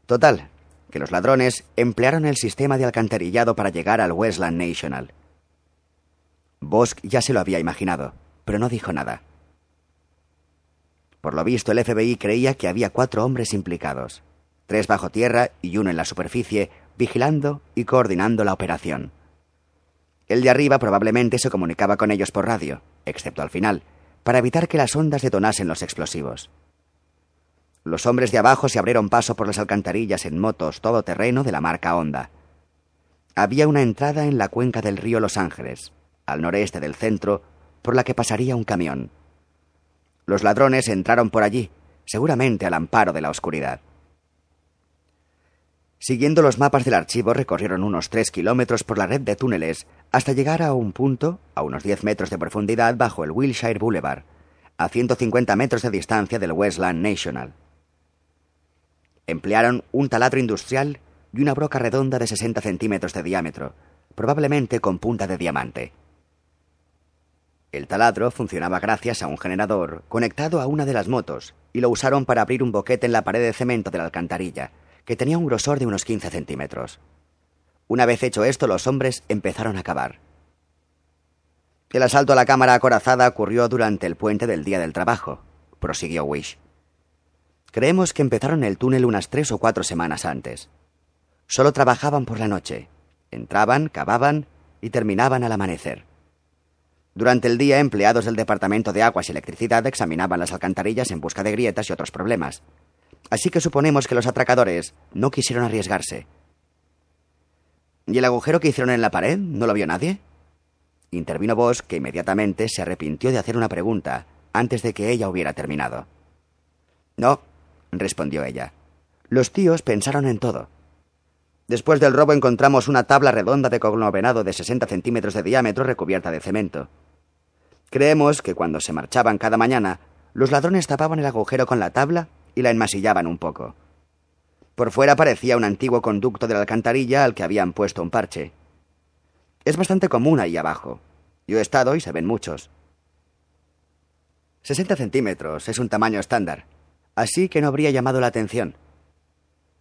Total, que los ladrones emplearon el sistema de alcantarillado para llegar al Westland National. Bosk ya se lo había imaginado, pero no dijo nada. Por lo visto, el FBI creía que había cuatro hombres implicados, tres bajo tierra y uno en la superficie, vigilando y coordinando la operación. El de arriba probablemente se comunicaba con ellos por radio, excepto al final, para evitar que las ondas detonasen los explosivos. Los hombres de abajo se abrieron paso por las alcantarillas en motos todoterreno de la marca Honda. Había una entrada en la cuenca del río Los Ángeles, al noreste del centro, por la que pasaría un camión. Los ladrones entraron por allí, seguramente al amparo de la oscuridad. Siguiendo los mapas del archivo, recorrieron unos tres kilómetros por la red de túneles hasta llegar a un punto, a unos diez metros de profundidad, bajo el Wilshire Boulevard, a 150 metros de distancia del Westland National. Emplearon un taladro industrial y una broca redonda de 60 centímetros de diámetro, probablemente con punta de diamante. El taladro funcionaba gracias a un generador conectado a una de las motos y lo usaron para abrir un boquete en la pared de cemento de la alcantarilla, que tenía un grosor de unos 15 centímetros. Una vez hecho esto, los hombres empezaron a cavar. El asalto a la cámara acorazada ocurrió durante el puente del día del trabajo, prosiguió Wish. Creemos que empezaron el túnel unas tres o cuatro semanas antes. Solo trabajaban por la noche. Entraban, cavaban y terminaban al amanecer. Durante el día, empleados del Departamento de Aguas y Electricidad examinaban las alcantarillas en busca de grietas y otros problemas. Así que suponemos que los atracadores no quisieron arriesgarse. ¿Y el agujero que hicieron en la pared no lo vio nadie? Intervino Bosch, que inmediatamente se arrepintió de hacer una pregunta antes de que ella hubiera terminado. No, respondió ella. Los tíos pensaron en todo. Después del robo encontramos una tabla redonda de conglomerado de 60 centímetros de diámetro recubierta de cemento. Creemos que cuando se marchaban cada mañana, los ladrones tapaban el agujero con la tabla y la enmasillaban un poco. Por fuera parecía un antiguo conducto de la alcantarilla al que habían puesto un parche. Es bastante común ahí abajo. Yo he estado y se ven muchos. 60 centímetros es un tamaño estándar, así que no habría llamado la atención.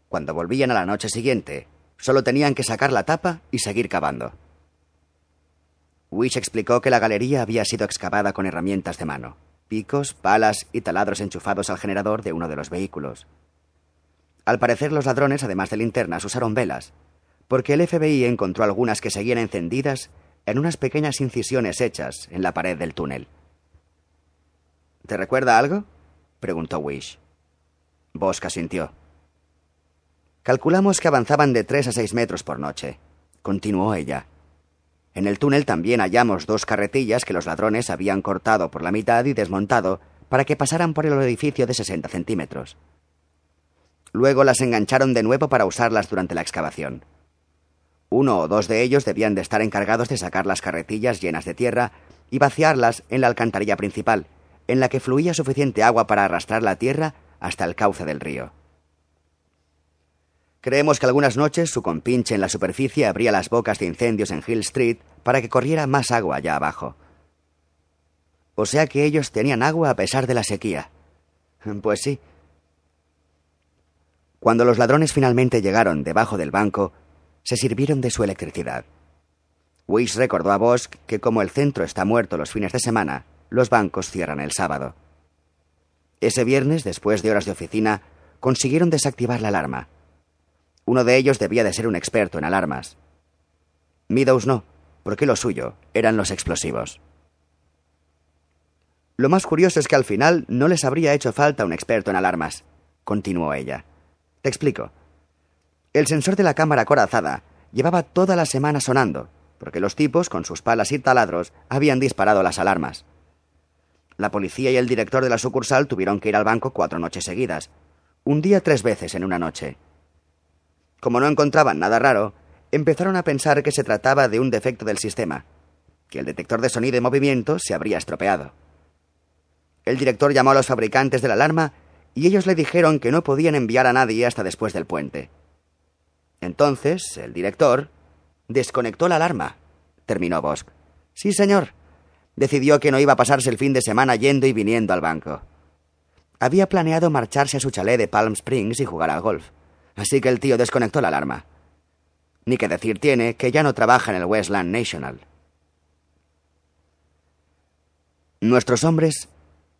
Cuando volvían a la noche siguiente, solo tenían que sacar la tapa y seguir cavando. Wish explicó que la galería había sido excavada con herramientas de mano, picos, palas y taladros enchufados al generador de uno de los vehículos. Al parecer los ladrones, además de linternas, usaron velas, porque el FBI encontró algunas que seguían encendidas en unas pequeñas incisiones hechas en la pared del túnel. ¿Te recuerda algo? preguntó Wish. Bosca sintió. Calculamos que avanzaban de tres a seis metros por noche, continuó ella. En el túnel también hallamos dos carretillas que los ladrones habían cortado por la mitad y desmontado para que pasaran por el edificio de 60 centímetros. Luego las engancharon de nuevo para usarlas durante la excavación. Uno o dos de ellos debían de estar encargados de sacar las carretillas llenas de tierra y vaciarlas en la alcantarilla principal, en la que fluía suficiente agua para arrastrar la tierra hasta el cauce del río. Creemos que algunas noches su compinche en la superficie abría las bocas de incendios en Hill Street para que corriera más agua allá abajo. O sea que ellos tenían agua a pesar de la sequía. Pues sí. Cuando los ladrones finalmente llegaron debajo del banco, se sirvieron de su electricidad. Wish recordó a Bosch que como el centro está muerto los fines de semana, los bancos cierran el sábado. Ese viernes, después de horas de oficina, consiguieron desactivar la alarma. Uno de ellos debía de ser un experto en alarmas. Meadows no, porque lo suyo eran los explosivos. Lo más curioso es que al final no les habría hecho falta un experto en alarmas, continuó ella. Te explico. El sensor de la cámara acorazada llevaba toda la semana sonando, porque los tipos, con sus palas y taladros, habían disparado las alarmas. La policía y el director de la sucursal tuvieron que ir al banco cuatro noches seguidas, un día tres veces en una noche. Como no encontraban nada raro, empezaron a pensar que se trataba de un defecto del sistema, que el detector de sonido y movimiento se habría estropeado. El director llamó a los fabricantes de la alarma y ellos le dijeron que no podían enviar a nadie hasta después del puente. Entonces, el director desconectó la alarma, terminó Bosch. Sí, señor. Decidió que no iba a pasarse el fin de semana yendo y viniendo al banco. Había planeado marcharse a su chalet de Palm Springs y jugar al golf. Así que el tío desconectó la alarma. Ni que decir tiene que ya no trabaja en el Westland National. Nuestros hombres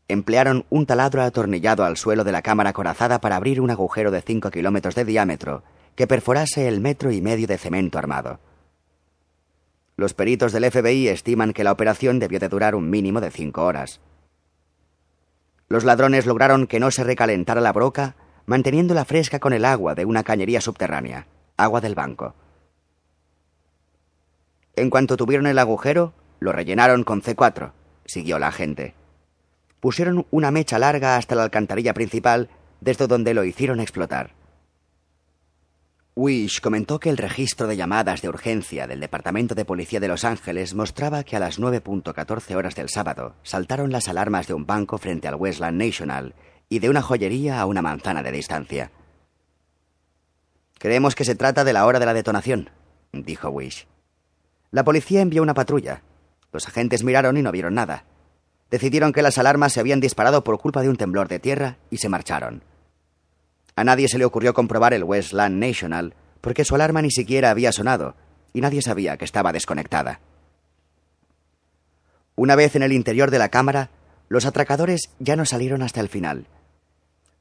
emplearon un taladro atornillado al suelo de la cámara corazada para abrir un agujero de cinco kilómetros de diámetro que perforase el metro y medio de cemento armado. Los peritos del FBI estiman que la operación debió de durar un mínimo de cinco horas. Los ladrones lograron que no se recalentara la broca, manteniéndola fresca con el agua de una cañería subterránea, agua del banco. En cuanto tuvieron el agujero, lo rellenaron con C4, siguió la gente. Pusieron una mecha larga hasta la alcantarilla principal, desde donde lo hicieron explotar. Wish comentó que el registro de llamadas de urgencia del Departamento de Policía de Los Ángeles mostraba que a las 9.14 horas del sábado saltaron las alarmas de un banco frente al Westland National y de una joyería a una manzana de distancia. Creemos que se trata de la hora de la detonación, dijo Wish. La policía envió una patrulla. Los agentes miraron y no vieron nada. Decidieron que las alarmas se habían disparado por culpa de un temblor de tierra y se marcharon. A nadie se le ocurrió comprobar el Westland National porque su alarma ni siquiera había sonado y nadie sabía que estaba desconectada. Una vez en el interior de la cámara, los atracadores ya no salieron hasta el final.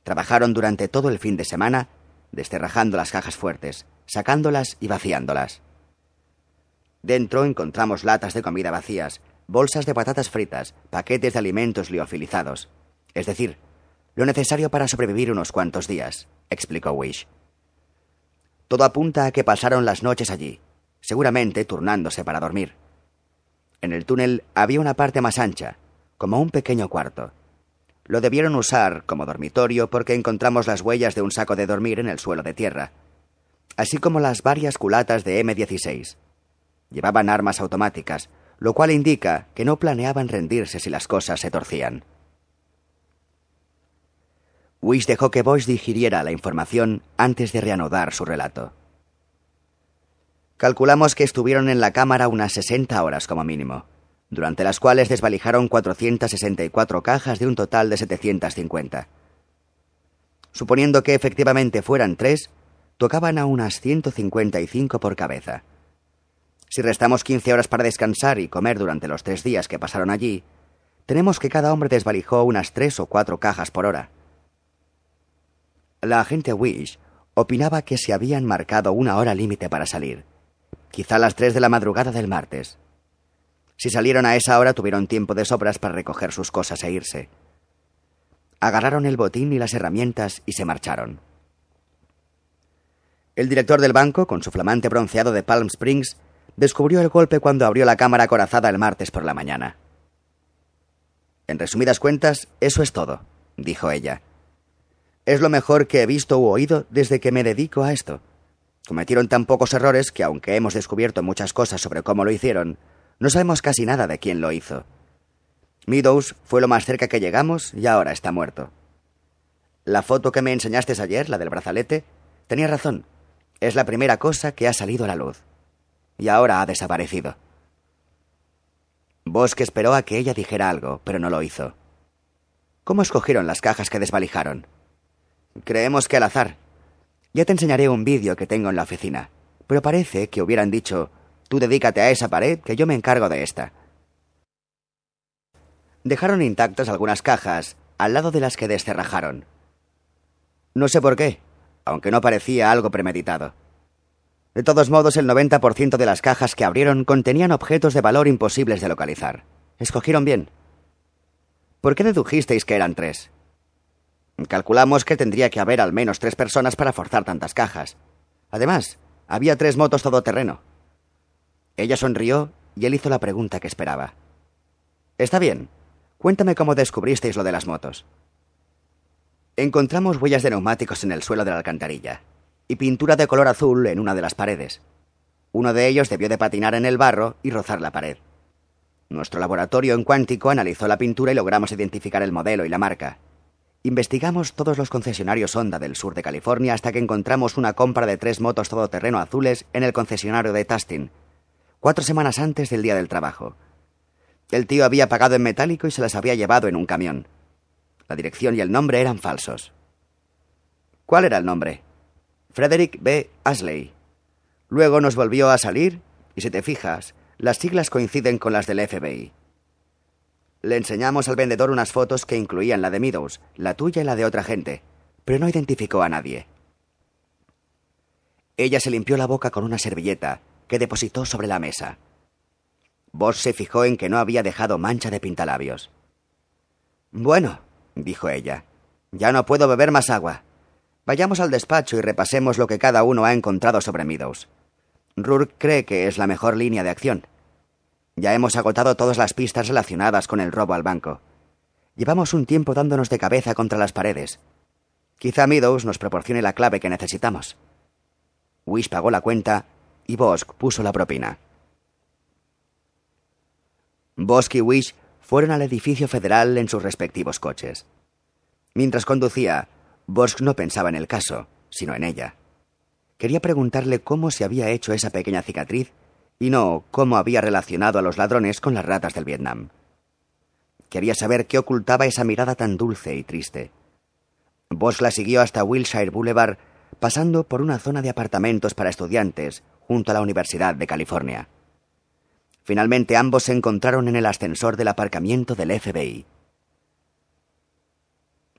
Trabajaron durante todo el fin de semana, desterrajando las cajas fuertes, sacándolas y vaciándolas. Dentro encontramos latas de comida vacías, bolsas de patatas fritas, paquetes de alimentos liofilizados, es decir, lo necesario para sobrevivir unos cuantos días, explicó Wish. Todo apunta a que pasaron las noches allí, seguramente turnándose para dormir. En el túnel había una parte más ancha, como un pequeño cuarto. Lo debieron usar como dormitorio porque encontramos las huellas de un saco de dormir en el suelo de tierra, así como las varias culatas de M16. Llevaban armas automáticas, lo cual indica que no planeaban rendirse si las cosas se torcían. Wish dejó que Boyce digiriera la información antes de reanudar su relato. Calculamos que estuvieron en la cámara unas 60 horas como mínimo, durante las cuales desvalijaron 464 cajas de un total de 750. Suponiendo que efectivamente fueran tres, tocaban a unas 155 por cabeza. Si restamos 15 horas para descansar y comer durante los tres días que pasaron allí, tenemos que cada hombre desvalijó unas tres o cuatro cajas por hora. La agente Wish opinaba que se habían marcado una hora límite para salir, quizá las tres de la madrugada del martes. Si salieron a esa hora tuvieron tiempo de sobras para recoger sus cosas e irse. Agarraron el botín y las herramientas y se marcharon. El director del banco, con su flamante bronceado de Palm Springs, descubrió el golpe cuando abrió la cámara corazada el martes por la mañana. En resumidas cuentas, eso es todo, dijo ella. Es lo mejor que he visto u oído desde que me dedico a esto. Cometieron tan pocos errores que, aunque hemos descubierto muchas cosas sobre cómo lo hicieron, no sabemos casi nada de quién lo hizo. Meadows fue lo más cerca que llegamos y ahora está muerto. La foto que me enseñaste ayer, la del brazalete, tenía razón. Es la primera cosa que ha salido a la luz. Y ahora ha desaparecido. Bosque esperó a que ella dijera algo, pero no lo hizo. ¿Cómo escogieron las cajas que desvalijaron? Creemos que al azar. Ya te enseñaré un vídeo que tengo en la oficina, pero parece que hubieran dicho, tú dedícate a esa pared que yo me encargo de esta. Dejaron intactas algunas cajas al lado de las que descerrajaron. No sé por qué, aunque no parecía algo premeditado. De todos modos, el 90% de las cajas que abrieron contenían objetos de valor imposibles de localizar. Escogieron bien. ¿Por qué dedujisteis que eran tres? Calculamos que tendría que haber al menos tres personas para forzar tantas cajas. Además, había tres motos todoterreno. Ella sonrió y él hizo la pregunta que esperaba. Está bien. Cuéntame cómo descubristeis lo de las motos. Encontramos huellas de neumáticos en el suelo de la alcantarilla y pintura de color azul en una de las paredes. Uno de ellos debió de patinar en el barro y rozar la pared. Nuestro laboratorio en cuántico analizó la pintura y logramos identificar el modelo y la marca. Investigamos todos los concesionarios Honda del sur de California hasta que encontramos una compra de tres motos todoterreno azules en el concesionario de Tustin, cuatro semanas antes del día del trabajo. El tío había pagado en metálico y se las había llevado en un camión. La dirección y el nombre eran falsos. ¿Cuál era el nombre? Frederick B. Ashley. Luego nos volvió a salir, y si te fijas, las siglas coinciden con las del FBI. Le enseñamos al vendedor unas fotos que incluían la de Meadows, la tuya y la de otra gente, pero no identificó a nadie. Ella se limpió la boca con una servilleta que depositó sobre la mesa. Boss se fijó en que no había dejado mancha de pintalabios. Bueno, dijo ella, ya no puedo beber más agua. Vayamos al despacho y repasemos lo que cada uno ha encontrado sobre Meadows. Rourke cree que es la mejor línea de acción. Ya hemos agotado todas las pistas relacionadas con el robo al banco. Llevamos un tiempo dándonos de cabeza contra las paredes. Quizá Meadows nos proporcione la clave que necesitamos. Wish pagó la cuenta y Bosk puso la propina. Bosk y Wish fueron al edificio federal en sus respectivos coches. Mientras conducía, Bosk no pensaba en el caso, sino en ella. Quería preguntarle cómo se había hecho esa pequeña cicatriz y no cómo había relacionado a los ladrones con las ratas del Vietnam. Quería saber qué ocultaba esa mirada tan dulce y triste. Bosch la siguió hasta Wilshire Boulevard, pasando por una zona de apartamentos para estudiantes junto a la Universidad de California. Finalmente ambos se encontraron en el ascensor del aparcamiento del FBI.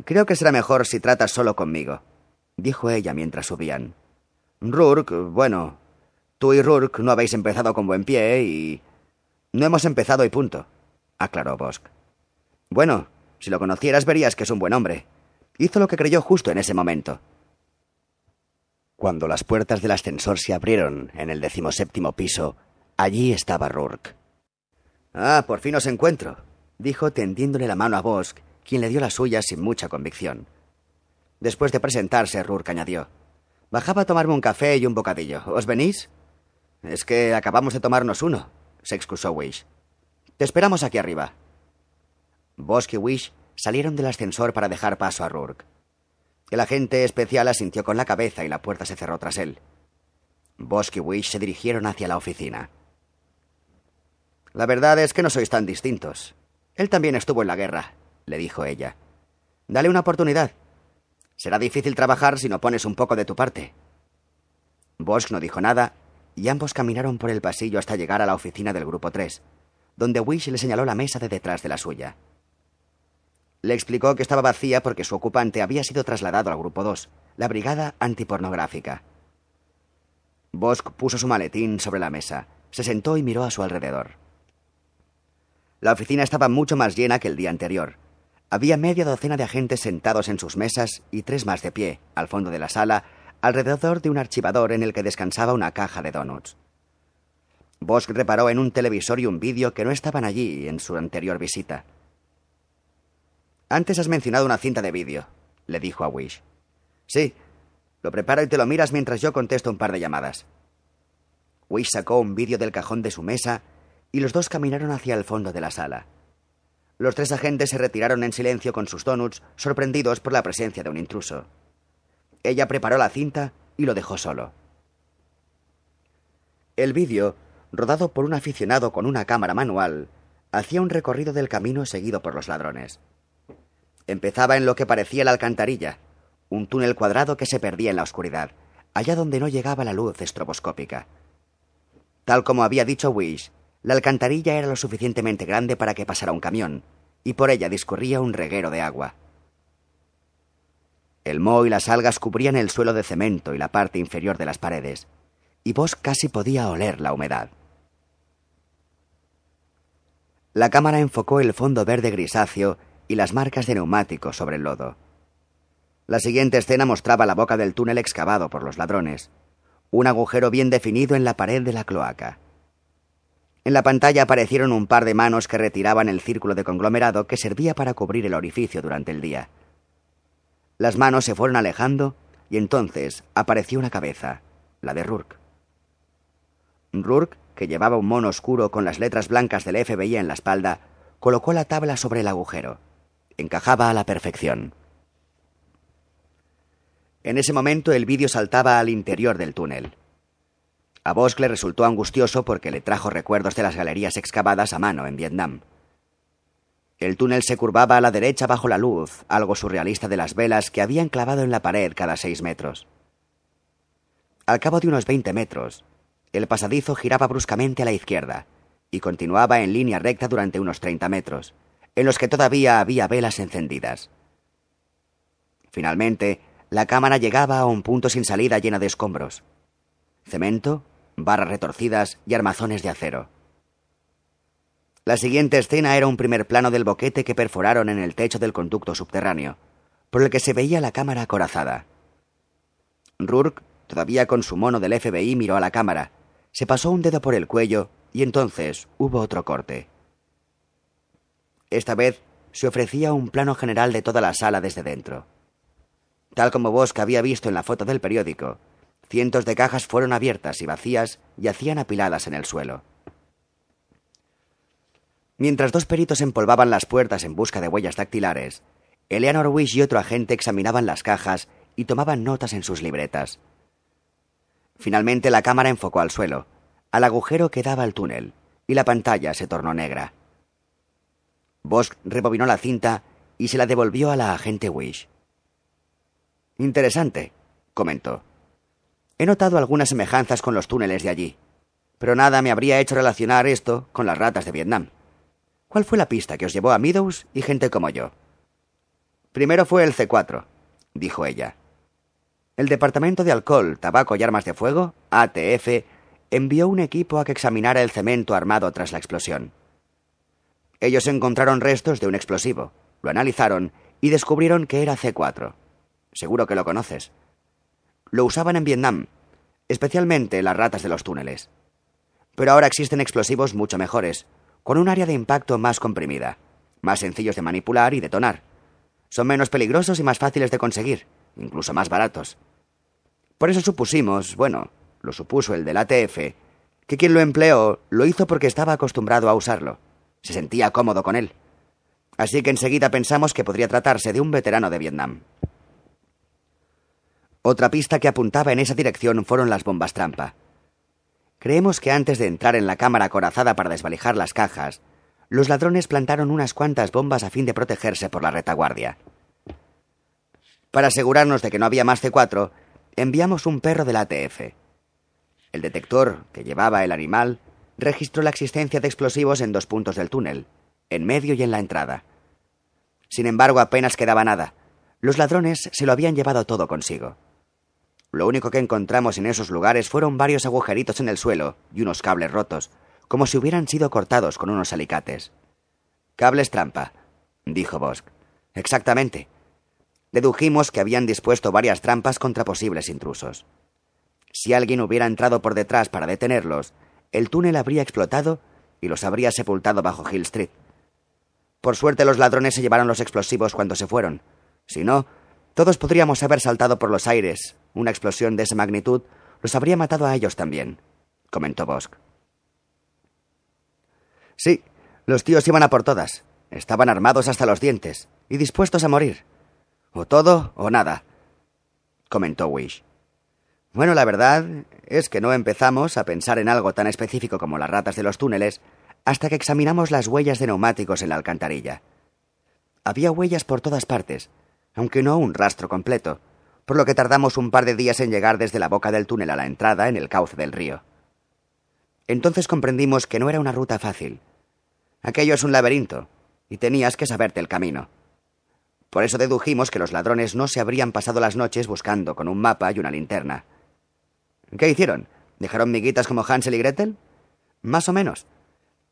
Creo que será mejor si tratas solo conmigo, dijo ella mientras subían. Rourke, bueno, tú y Rourke no habéis empezado con buen pie y... No hemos empezado y punto, aclaró Bosk. Bueno, si lo conocieras verías que es un buen hombre. Hizo lo que creyó justo en ese momento. Cuando las puertas del ascensor se abrieron en el decimoséptimo piso, allí estaba Rourke. Ah, por fin os encuentro, dijo tendiéndole la mano a Bosk quien le dio la suya sin mucha convicción. Después de presentarse, Rourke añadió. Bajaba a tomarme un café y un bocadillo. ¿Os venís? Es que acabamos de tomarnos uno, se excusó Wish. Te esperamos aquí arriba. Bosk y Wish salieron del ascensor para dejar paso a Rourke. El agente especial asintió con la cabeza y la puerta se cerró tras él. Bosk y Wish se dirigieron hacia la oficina. La verdad es que no sois tan distintos. Él también estuvo en la guerra, le dijo ella. Dale una oportunidad. Será difícil trabajar si no pones un poco de tu parte. Bosch no dijo nada y ambos caminaron por el pasillo hasta llegar a la oficina del grupo 3, donde Wish le señaló la mesa de detrás de la suya. Le explicó que estaba vacía porque su ocupante había sido trasladado al grupo 2, la brigada antipornográfica. Bosch puso su maletín sobre la mesa, se sentó y miró a su alrededor. La oficina estaba mucho más llena que el día anterior, había media docena de agentes sentados en sus mesas y tres más de pie, al fondo de la sala, alrededor de un archivador en el que descansaba una caja de donuts. Bosch reparó en un televisor y un vídeo que no estaban allí en su anterior visita. Antes has mencionado una cinta de vídeo, le dijo a Wish. Sí, lo preparo y te lo miras mientras yo contesto un par de llamadas. Wish sacó un vídeo del cajón de su mesa y los dos caminaron hacia el fondo de la sala. Los tres agentes se retiraron en silencio con sus donuts, sorprendidos por la presencia de un intruso. Ella preparó la cinta y lo dejó solo. El vídeo, rodado por un aficionado con una cámara manual, hacía un recorrido del camino seguido por los ladrones. Empezaba en lo que parecía la alcantarilla, un túnel cuadrado que se perdía en la oscuridad, allá donde no llegaba la luz estroboscópica. Tal como había dicho Wish, la alcantarilla era lo suficientemente grande para que pasara un camión, y por ella discurría un reguero de agua. El moho y las algas cubrían el suelo de cemento y la parte inferior de las paredes, y vos casi podía oler la humedad. La cámara enfocó el fondo verde grisáceo y las marcas de neumáticos sobre el lodo. La siguiente escena mostraba la boca del túnel excavado por los ladrones, un agujero bien definido en la pared de la cloaca. En la pantalla aparecieron un par de manos que retiraban el círculo de conglomerado que servía para cubrir el orificio durante el día. Las manos se fueron alejando y entonces apareció una cabeza, la de Rourke. Rourke, que llevaba un mono oscuro con las letras blancas del FBI en la espalda, colocó la tabla sobre el agujero. Encajaba a la perfección. En ese momento el vídeo saltaba al interior del túnel. A Bosch le resultó angustioso porque le trajo recuerdos de las galerías excavadas a mano en Vietnam. El túnel se curvaba a la derecha bajo la luz, algo surrealista de las velas que habían clavado en la pared cada seis metros. Al cabo de unos veinte metros, el pasadizo giraba bruscamente a la izquierda y continuaba en línea recta durante unos treinta metros, en los que todavía había velas encendidas. Finalmente, la cámara llegaba a un punto sin salida llena de escombros. Cemento, barras retorcidas y armazones de acero. La siguiente escena era un primer plano del boquete que perforaron en el techo del conducto subterráneo, por el que se veía la cámara acorazada. Rourke, todavía con su mono del FBI, miró a la cámara, se pasó un dedo por el cuello y entonces hubo otro corte. Esta vez se ofrecía un plano general de toda la sala desde dentro. Tal como Bosque había visto en la foto del periódico, Cientos de cajas fueron abiertas y vacías yacían apiladas en el suelo. Mientras dos peritos empolvaban las puertas en busca de huellas dactilares, Eleanor Wish y otro agente examinaban las cajas y tomaban notas en sus libretas. Finalmente la cámara enfocó al suelo, al agujero que daba al túnel, y la pantalla se tornó negra. Bosch rebobinó la cinta y se la devolvió a la agente Wish. Interesante, comentó. He notado algunas semejanzas con los túneles de allí, pero nada me habría hecho relacionar esto con las ratas de Vietnam. ¿Cuál fue la pista que os llevó a Meadows y gente como yo? Primero fue el C4, dijo ella. El Departamento de Alcohol, Tabaco y Armas de Fuego, ATF, envió un equipo a que examinara el cemento armado tras la explosión. Ellos encontraron restos de un explosivo, lo analizaron y descubrieron que era C4. Seguro que lo conoces. Lo usaban en Vietnam, especialmente las ratas de los túneles. Pero ahora existen explosivos mucho mejores, con un área de impacto más comprimida, más sencillos de manipular y detonar. Son menos peligrosos y más fáciles de conseguir, incluso más baratos. Por eso supusimos, bueno, lo supuso el del ATF, que quien lo empleó lo hizo porque estaba acostumbrado a usarlo. Se sentía cómodo con él. Así que enseguida pensamos que podría tratarse de un veterano de Vietnam. Otra pista que apuntaba en esa dirección fueron las bombas trampa. Creemos que antes de entrar en la cámara corazada para desvalijar las cajas, los ladrones plantaron unas cuantas bombas a fin de protegerse por la retaguardia. Para asegurarnos de que no había más C4, enviamos un perro del ATF. El detector, que llevaba el animal, registró la existencia de explosivos en dos puntos del túnel, en medio y en la entrada. Sin embargo, apenas quedaba nada. Los ladrones se lo habían llevado todo consigo. Lo único que encontramos en esos lugares fueron varios agujeritos en el suelo y unos cables rotos, como si hubieran sido cortados con unos alicates. Cables trampa, dijo Bosch. Exactamente. Dedujimos que habían dispuesto varias trampas contra posibles intrusos. Si alguien hubiera entrado por detrás para detenerlos, el túnel habría explotado y los habría sepultado bajo Hill Street. Por suerte los ladrones se llevaron los explosivos cuando se fueron. Si no, todos podríamos haber saltado por los aires. Una explosión de esa magnitud los habría matado a ellos también, comentó Bosch. Sí, los tíos iban a por todas. Estaban armados hasta los dientes y dispuestos a morir. O todo o nada, comentó Wish. Bueno, la verdad es que no empezamos a pensar en algo tan específico como las ratas de los túneles hasta que examinamos las huellas de neumáticos en la alcantarilla. Había huellas por todas partes, aunque no un rastro completo, por lo que tardamos un par de días en llegar desde la boca del túnel a la entrada en el cauce del río. Entonces comprendimos que no era una ruta fácil. Aquello es un laberinto, y tenías que saberte el camino. Por eso dedujimos que los ladrones no se habrían pasado las noches buscando con un mapa y una linterna. ¿Qué hicieron? ¿Dejaron miguitas como Hansel y Gretel? Más o menos.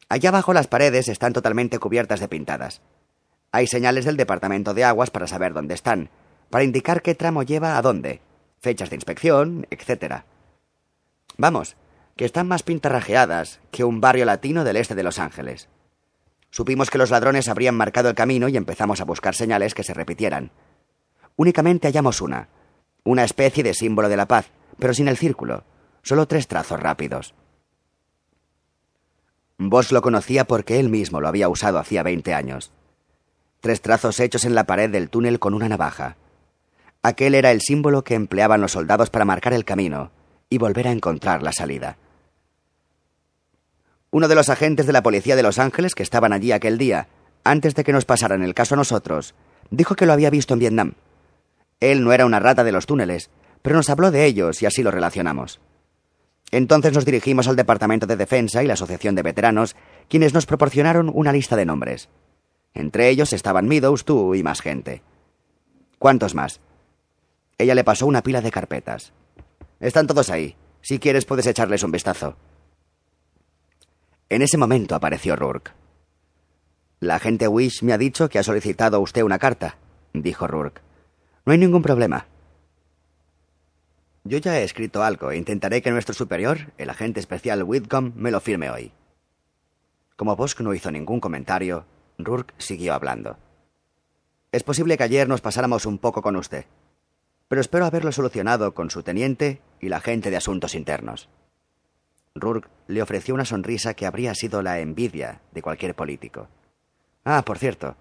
Allá abajo las paredes están totalmente cubiertas de pintadas. Hay señales del Departamento de Aguas para saber dónde están, para indicar qué tramo lleva a dónde, fechas de inspección, etc. Vamos, que están más pintarrajeadas que un barrio latino del este de Los Ángeles. Supimos que los ladrones habrían marcado el camino y empezamos a buscar señales que se repitieran. Únicamente hallamos una, una especie de símbolo de la paz, pero sin el círculo, solo tres trazos rápidos. Vos lo conocía porque él mismo lo había usado hacía veinte años. Tres trazos hechos en la pared del túnel con una navaja. Aquel era el símbolo que empleaban los soldados para marcar el camino y volver a encontrar la salida. Uno de los agentes de la policía de Los Ángeles que estaban allí aquel día, antes de que nos pasaran el caso a nosotros, dijo que lo había visto en Vietnam. Él no era una rata de los túneles, pero nos habló de ellos y así lo relacionamos. Entonces nos dirigimos al Departamento de Defensa y la Asociación de Veteranos, quienes nos proporcionaron una lista de nombres. Entre ellos estaban Meadows, tú y más gente. ¿Cuántos más? Ella le pasó una pila de carpetas. Están todos ahí. Si quieres puedes echarles un vistazo. En ese momento apareció Rourke. La agente Wish me ha dicho que ha solicitado a usted una carta, dijo Rourke. No hay ningún problema. Yo ya he escrito algo e intentaré que nuestro superior, el agente especial Whitcomb, me lo firme hoy. Como Bosk no hizo ningún comentario, Rourke siguió hablando. Es posible que ayer nos pasáramos un poco con usted, pero espero haberlo solucionado con su teniente y la agente de asuntos internos. Rourke le ofreció una sonrisa que habría sido la envidia de cualquier político. Ah, por cierto.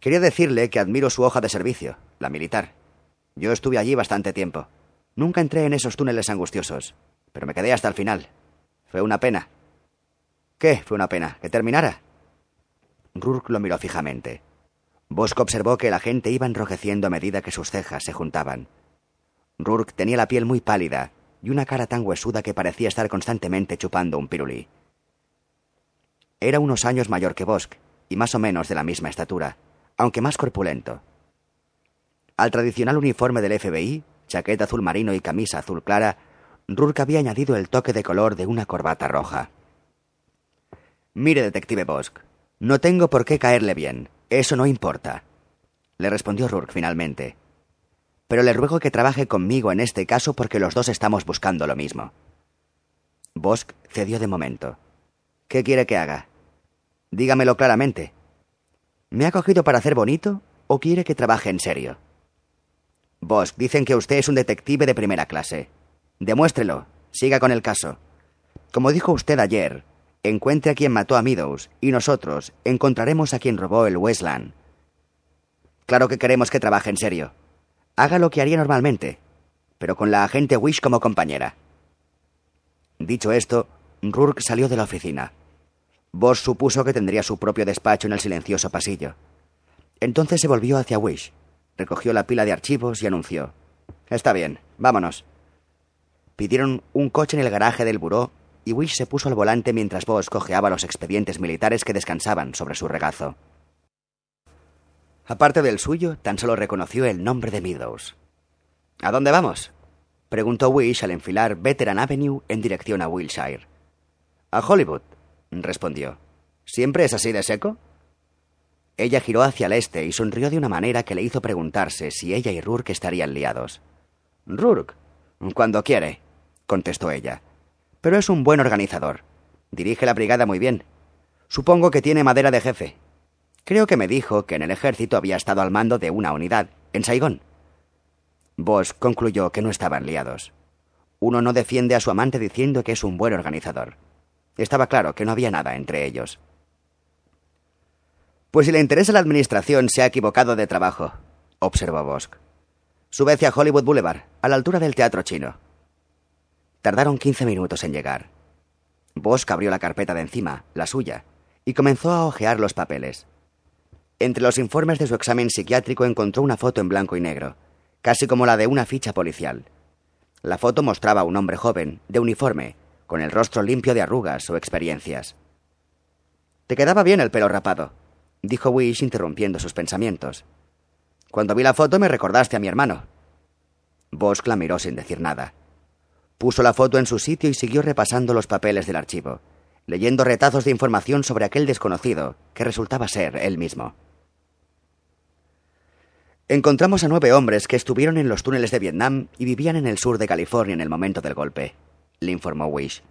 Quería decirle que admiro su hoja de servicio, la militar. Yo estuve allí bastante tiempo. Nunca entré en esos túneles angustiosos, pero me quedé hasta el final. Fue una pena. ¿Qué? Fue una pena. ¿Que terminara? Rourke lo miró fijamente. Bosco observó que la gente iba enrojeciendo a medida que sus cejas se juntaban. Rourke tenía la piel muy pálida y una cara tan huesuda que parecía estar constantemente chupando un pirulí. Era unos años mayor que Bosk y más o menos de la misma estatura, aunque más corpulento. Al tradicional uniforme del FBI, chaqueta azul marino y camisa azul clara, Rourke había añadido el toque de color de una corbata roja. Mire, detective Bosk, no tengo por qué caerle bien. Eso no importa. Le respondió Rourke finalmente pero le ruego que trabaje conmigo en este caso porque los dos estamos buscando lo mismo. Bosk cedió de momento. ¿Qué quiere que haga? Dígamelo claramente. ¿Me ha cogido para hacer bonito o quiere que trabaje en serio? Bosk, dicen que usted es un detective de primera clase. Demuéstrelo. Siga con el caso. Como dijo usted ayer, encuentre a quien mató a Meadows y nosotros encontraremos a quien robó el Westland. Claro que queremos que trabaje en serio. Haga lo que haría normalmente, pero con la agente Wish como compañera. Dicho esto, Rourke salió de la oficina. Boss supuso que tendría su propio despacho en el silencioso pasillo. Entonces se volvió hacia Wish, recogió la pila de archivos y anunció. Está bien, vámonos. Pidieron un coche en el garaje del buró y Wish se puso al volante mientras Boss cojeaba los expedientes militares que descansaban sobre su regazo. Aparte del suyo, tan solo reconoció el nombre de Meadows. ¿A dónde vamos? preguntó Wish al enfilar Veteran Avenue en dirección a Wilshire. A Hollywood, respondió. ¿Siempre es así de seco? Ella giró hacia el este y sonrió de una manera que le hizo preguntarse si ella y Rourke estarían liados. Rourke, cuando quiere, contestó ella. Pero es un buen organizador. Dirige la brigada muy bien. Supongo que tiene madera de jefe. Creo que me dijo que en el ejército había estado al mando de una unidad, en Saigón. Bosch concluyó que no estaban liados. Uno no defiende a su amante diciendo que es un buen organizador. Estaba claro que no había nada entre ellos. Pues si le interesa la administración, se ha equivocado de trabajo, observó Bosch. Sube hacia Hollywood Boulevard, a la altura del teatro chino. Tardaron quince minutos en llegar. Bosch abrió la carpeta de encima, la suya, y comenzó a hojear los papeles. Entre los informes de su examen psiquiátrico encontró una foto en blanco y negro, casi como la de una ficha policial. La foto mostraba a un hombre joven, de uniforme, con el rostro limpio de arrugas o experiencias. Te quedaba bien el pelo rapado, dijo Wish interrumpiendo sus pensamientos. Cuando vi la foto me recordaste a mi hermano. Bosch la miró sin decir nada. Puso la foto en su sitio y siguió repasando los papeles del archivo, leyendo retazos de información sobre aquel desconocido, que resultaba ser él mismo. Encontramos a nueve hombres que estuvieron en los túneles de Vietnam y vivían en el sur de California en el momento del golpe, le informó Wish.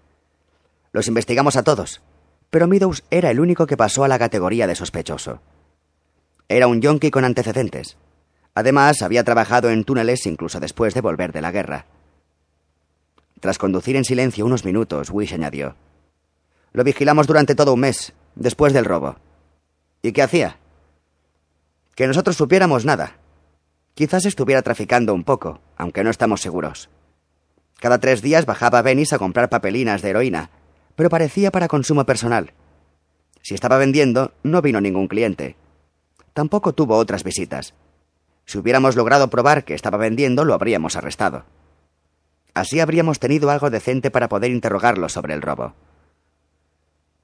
Los investigamos a todos, pero Meadows era el único que pasó a la categoría de sospechoso. Era un yonki con antecedentes. Además, había trabajado en túneles incluso después de volver de la guerra. Tras conducir en silencio unos minutos, Wish añadió. Lo vigilamos durante todo un mes, después del robo. ¿Y qué hacía? Que nosotros supiéramos nada. Quizás estuviera traficando un poco, aunque no estamos seguros. Cada tres días bajaba a Venice a comprar papelinas de heroína, pero parecía para consumo personal. Si estaba vendiendo, no vino ningún cliente. Tampoco tuvo otras visitas. Si hubiéramos logrado probar que estaba vendiendo, lo habríamos arrestado. Así habríamos tenido algo decente para poder interrogarlo sobre el robo.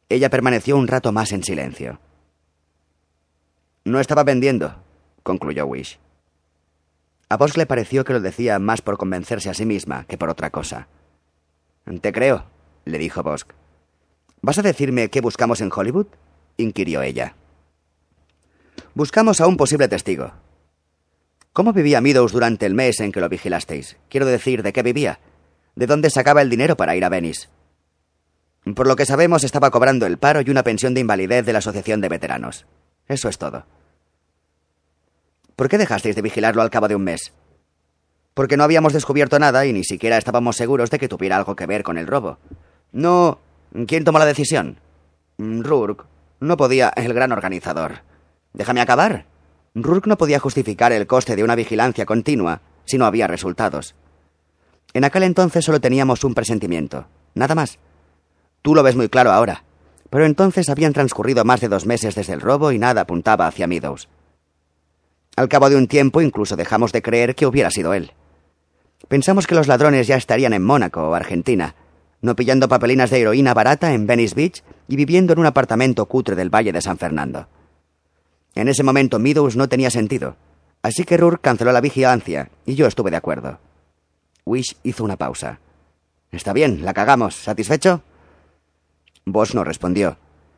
Ella permaneció un rato más en silencio. No estaba vendiendo, concluyó Wish. A Bosch le pareció que lo decía más por convencerse a sí misma que por otra cosa. Te creo, le dijo Bosch. ¿Vas a decirme qué buscamos en Hollywood? inquirió ella. Buscamos a un posible testigo. ¿Cómo vivía Meadows durante el mes en que lo vigilasteis? Quiero decir, ¿de qué vivía? ¿De dónde sacaba el dinero para ir a Venice? Por lo que sabemos, estaba cobrando el paro y una pensión de invalidez de la Asociación de Veteranos. Eso es todo. ¿Por qué dejasteis de vigilarlo al cabo de un mes? Porque no habíamos descubierto nada y ni siquiera estábamos seguros de que tuviera algo que ver con el robo. No. ¿Quién tomó la decisión? Rourke. No podía. el gran organizador. Déjame acabar. Rourke no podía justificar el coste de una vigilancia continua si no había resultados. En aquel entonces solo teníamos un presentimiento. Nada más. Tú lo ves muy claro ahora. Pero entonces habían transcurrido más de dos meses desde el robo y nada apuntaba hacia Meadows. Al cabo de un tiempo incluso dejamos de creer que hubiera sido él. Pensamos que los ladrones ya estarían en Mónaco o Argentina, no pillando papelinas de heroína barata en Venice Beach y viviendo en un apartamento cutre del Valle de San Fernando. En ese momento Meadows no tenía sentido, así que Rourke canceló la vigilancia y yo estuve de acuerdo. Wish hizo una pausa. Está bien, la cagamos. ¿Satisfecho? Bosch no respondió.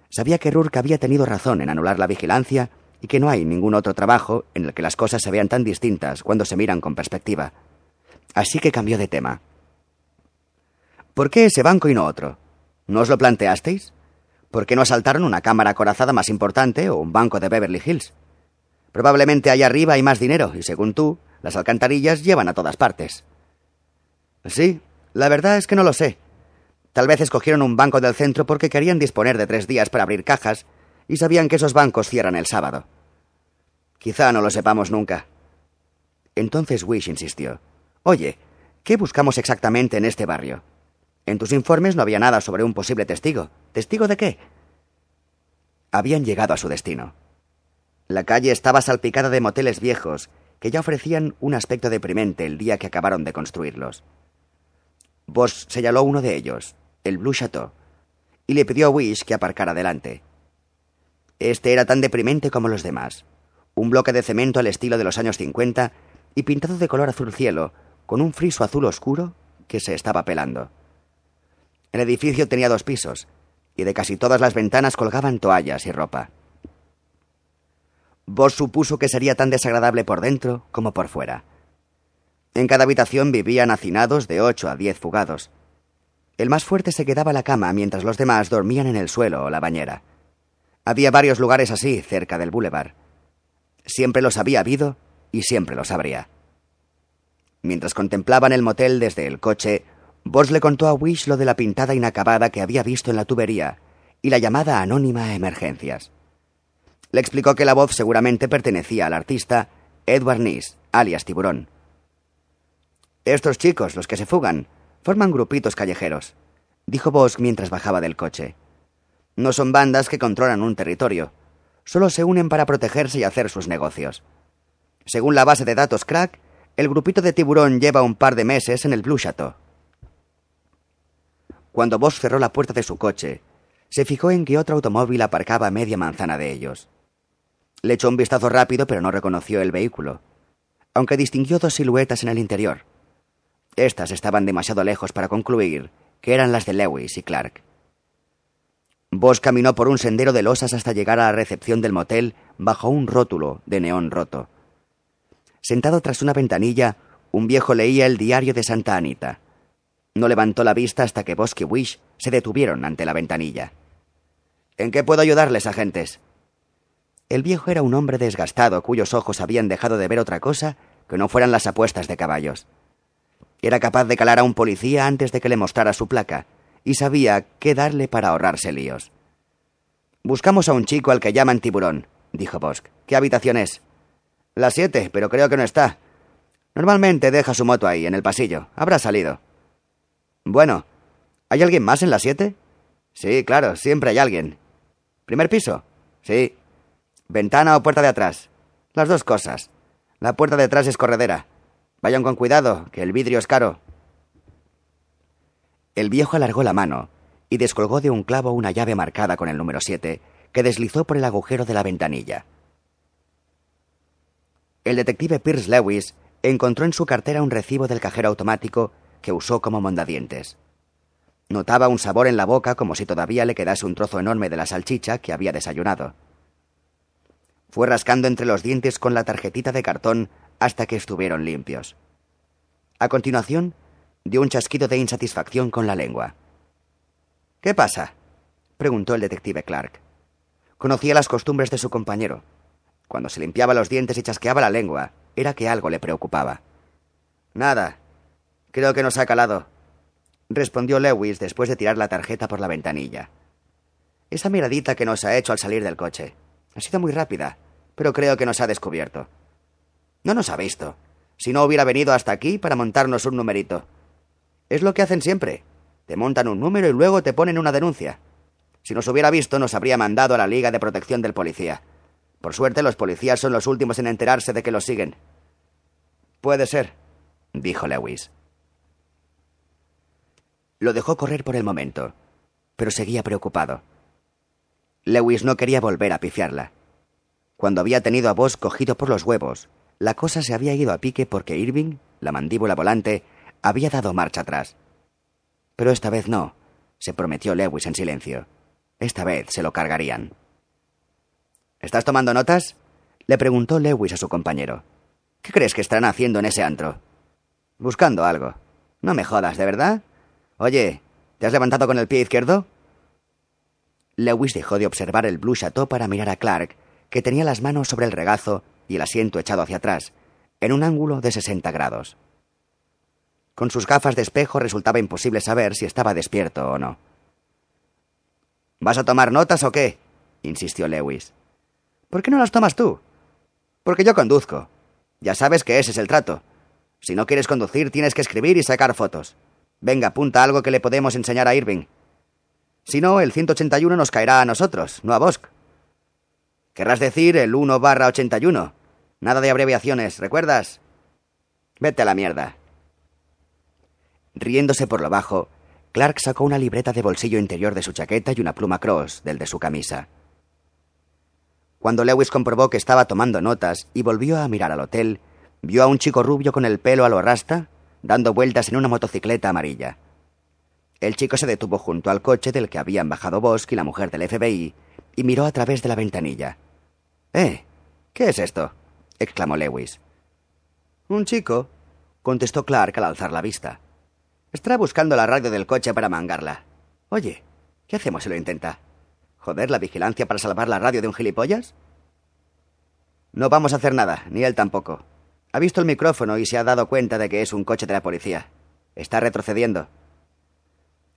Sabía que Rourke había tenido razón en anular la vigilancia y que no hay ningún otro trabajo en el que las cosas se vean tan distintas cuando se miran con perspectiva. Así que cambió de tema. ¿Por qué ese banco y no otro? ¿No os lo planteasteis? ¿Por qué no asaltaron una cámara acorazada más importante o un banco de Beverly Hills? Probablemente allá arriba hay más dinero y, según tú, las alcantarillas llevan a todas partes. Sí, la verdad es que no lo sé. Tal vez escogieron un banco del centro porque querían disponer de tres días para abrir cajas y sabían que esos bancos cierran el sábado. Quizá no lo sepamos nunca. Entonces Wish insistió. Oye, ¿qué buscamos exactamente en este barrio? En tus informes no había nada sobre un posible testigo. ¿Testigo de qué? Habían llegado a su destino. La calle estaba salpicada de moteles viejos que ya ofrecían un aspecto deprimente el día que acabaron de construirlos. Bosch señaló uno de ellos, el Blue Chateau, y le pidió a Wish que aparcara delante. Este era tan deprimente como los demás. Un bloque de cemento al estilo de los años 50 y pintado de color azul cielo, con un friso azul oscuro que se estaba pelando. El edificio tenía dos pisos, y de casi todas las ventanas colgaban toallas y ropa. Vos supuso que sería tan desagradable por dentro como por fuera. En cada habitación vivían hacinados de ocho a diez fugados. El más fuerte se quedaba a la cama mientras los demás dormían en el suelo o la bañera. Había varios lugares así, cerca del boulevard. Siempre los había habido y siempre los habría. Mientras contemplaban el motel desde el coche, Boss le contó a Wish lo de la pintada inacabada que había visto en la tubería y la llamada anónima a emergencias. Le explicó que la voz seguramente pertenecía al artista Edward Nis, alias Tiburón. Estos chicos, los que se fugan, forman grupitos callejeros, dijo Bosch mientras bajaba del coche. No son bandas que controlan un territorio. Solo se unen para protegerse y hacer sus negocios. Según la base de datos Crack, El grupito de tiburón lleva un par de meses en el Blue. Cuando Bosch cerró la puerta de su coche, se fijó en que otro automóvil aparcaba a media manzana de ellos. Le echó un vistazo rápido, pero no reconoció el vehículo, aunque distinguió dos siluetas en el interior. Estas estaban demasiado lejos para concluir que eran las de Lewis y Clark. Bosch caminó por un sendero de losas hasta llegar a la recepción del motel bajo un rótulo de neón roto. Sentado tras una ventanilla, un viejo leía el diario de Santa Anita. No levantó la vista hasta que Bosch y Wish se detuvieron ante la ventanilla. ¿En qué puedo ayudarles, agentes? El viejo era un hombre desgastado cuyos ojos habían dejado de ver otra cosa que no fueran las apuestas de caballos. Era capaz de calar a un policía antes de que le mostrara su placa, y sabía qué darle para ahorrarse líos. Buscamos a un chico al que llaman tiburón, dijo Bosch. ¿Qué habitación es? Las siete, pero creo que no está. Normalmente deja su moto ahí, en el pasillo. Habrá salido. Bueno, ¿hay alguien más en las siete? Sí, claro, siempre hay alguien. ¿Primer piso? Sí. ¿Ventana o puerta de atrás? Las dos cosas. La puerta de atrás es corredera. Vayan con cuidado, que el vidrio es caro. El viejo alargó la mano y descolgó de un clavo una llave marcada con el número siete que deslizó por el agujero de la ventanilla. El detective Pierce Lewis encontró en su cartera un recibo del cajero automático que usó como mondadientes. Notaba un sabor en la boca como si todavía le quedase un trozo enorme de la salchicha que había desayunado. Fue rascando entre los dientes con la tarjetita de cartón hasta que estuvieron limpios. A continuación, dio un chasquido de insatisfacción con la lengua. ¿Qué pasa? preguntó el detective Clark. Conocía las costumbres de su compañero. Cuando se limpiaba los dientes y chasqueaba la lengua, era que algo le preocupaba. Nada. Creo que nos ha calado, respondió Lewis después de tirar la tarjeta por la ventanilla. Esa miradita que nos ha hecho al salir del coche. Ha sido muy rápida, pero creo que nos ha descubierto. No nos ha visto. Si no hubiera venido hasta aquí para montarnos un numerito. Es lo que hacen siempre. Te montan un número y luego te ponen una denuncia. Si nos hubiera visto, nos habría mandado a la Liga de Protección del Policía. Por suerte, los policías son los últimos en enterarse de que los siguen. Puede ser, dijo Lewis. Lo dejó correr por el momento, pero seguía preocupado. Lewis no quería volver a pifiarla. Cuando había tenido a Boss cogido por los huevos, la cosa se había ido a pique porque Irving, la mandíbula volante, había dado marcha atrás. Pero esta vez no, se prometió Lewis en silencio. Esta vez se lo cargarían. ¿Estás tomando notas? le preguntó Lewis a su compañero. ¿Qué crees que estarán haciendo en ese antro? Buscando algo. No me jodas, ¿de verdad? Oye, ¿te has levantado con el pie izquierdo? Lewis dejó de observar el Blue Chateau para mirar a Clark, que tenía las manos sobre el regazo y el asiento echado hacia atrás, en un ángulo de sesenta grados. Con sus gafas de espejo resultaba imposible saber si estaba despierto o no. ¿Vas a tomar notas o qué? insistió Lewis. ¿Por qué no las tomas tú? Porque yo conduzco. Ya sabes que ese es el trato. Si no quieres conducir, tienes que escribir y sacar fotos. Venga, apunta algo que le podemos enseñar a Irving. Si no, el 181 nos caerá a nosotros, no a Bosch. Querrás decir el 1 barra 81. Nada de abreviaciones, ¿recuerdas? Vete a la mierda. Riéndose por lo bajo, Clark sacó una libreta de bolsillo interior de su chaqueta y una pluma cross del de su camisa. Cuando Lewis comprobó que estaba tomando notas y volvió a mirar al hotel, vio a un chico rubio con el pelo a lo rasta, dando vueltas en una motocicleta amarilla. El chico se detuvo junto al coche del que habían bajado Bosch y la mujer del FBI y miró a través de la ventanilla. ¿Eh? ¿Qué es esto? exclamó Lewis. Un chico, contestó Clark al alzar la vista. Estará buscando la radio del coche para mangarla. Oye, ¿qué hacemos si lo intenta? ¿Joder la vigilancia para salvar la radio de un gilipollas? No vamos a hacer nada, ni él tampoco. Ha visto el micrófono y se ha dado cuenta de que es un coche de la policía. Está retrocediendo.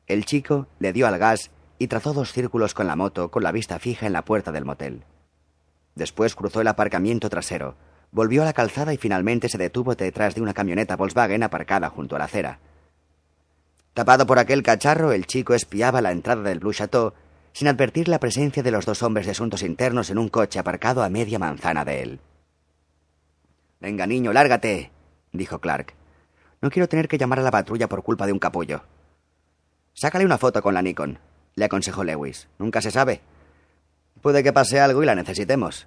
El chico le dio al gas y trazó dos círculos con la moto con la vista fija en la puerta del motel. Después cruzó el aparcamiento trasero, volvió a la calzada y finalmente se detuvo detrás de una camioneta Volkswagen aparcada junto a la acera. Tapado por aquel cacharro, el chico espiaba la entrada del Blue Chateau sin advertir la presencia de los dos hombres de asuntos internos en un coche aparcado a media manzana de él. Venga, niño, lárgate, dijo Clark. No quiero tener que llamar a la patrulla por culpa de un capullo. Sácale una foto con la Nikon, le aconsejó Lewis. Nunca se sabe. Puede que pase algo y la necesitemos.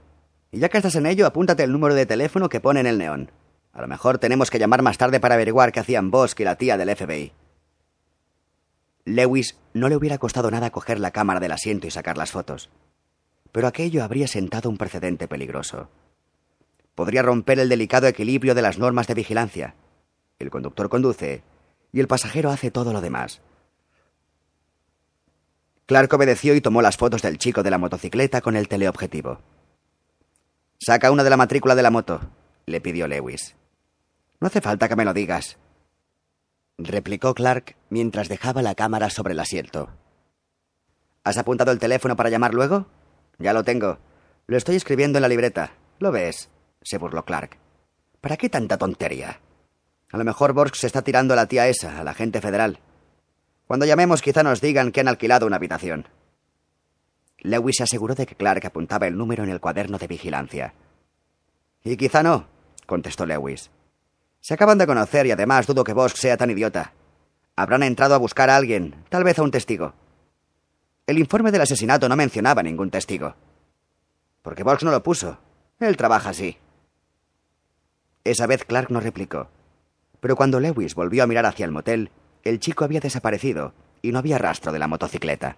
Y ya que estás en ello, apúntate el número de teléfono que pone en el neón. A lo mejor tenemos que llamar más tarde para averiguar qué hacían Bosk y la tía del FBI. Lewis no le hubiera costado nada coger la cámara del asiento y sacar las fotos. Pero aquello habría sentado un precedente peligroso. Podría romper el delicado equilibrio de las normas de vigilancia. El conductor conduce y el pasajero hace todo lo demás. Clark obedeció y tomó las fotos del chico de la motocicleta con el teleobjetivo. Saca una de la matrícula de la moto, le pidió Lewis. No hace falta que me lo digas, replicó Clark mientras dejaba la cámara sobre el asiento. ¿Has apuntado el teléfono para llamar luego? Ya lo tengo. Lo estoy escribiendo en la libreta. ¿Lo ves? Se burló Clark. ¿Para qué tanta tontería? A lo mejor Borsk se está tirando a la tía esa, a la gente federal. Cuando llamemos quizá nos digan que han alquilado una habitación. Lewis se aseguró de que Clark apuntaba el número en el cuaderno de vigilancia. Y quizá no, contestó Lewis. Se acaban de conocer y además dudo que Bosch sea tan idiota. Habrán entrado a buscar a alguien, tal vez a un testigo. El informe del asesinato no mencionaba ningún testigo. Porque Bosch no lo puso. Él trabaja así. Esa vez Clark no replicó. Pero cuando Lewis volvió a mirar hacia el motel, el chico había desaparecido y no había rastro de la motocicleta.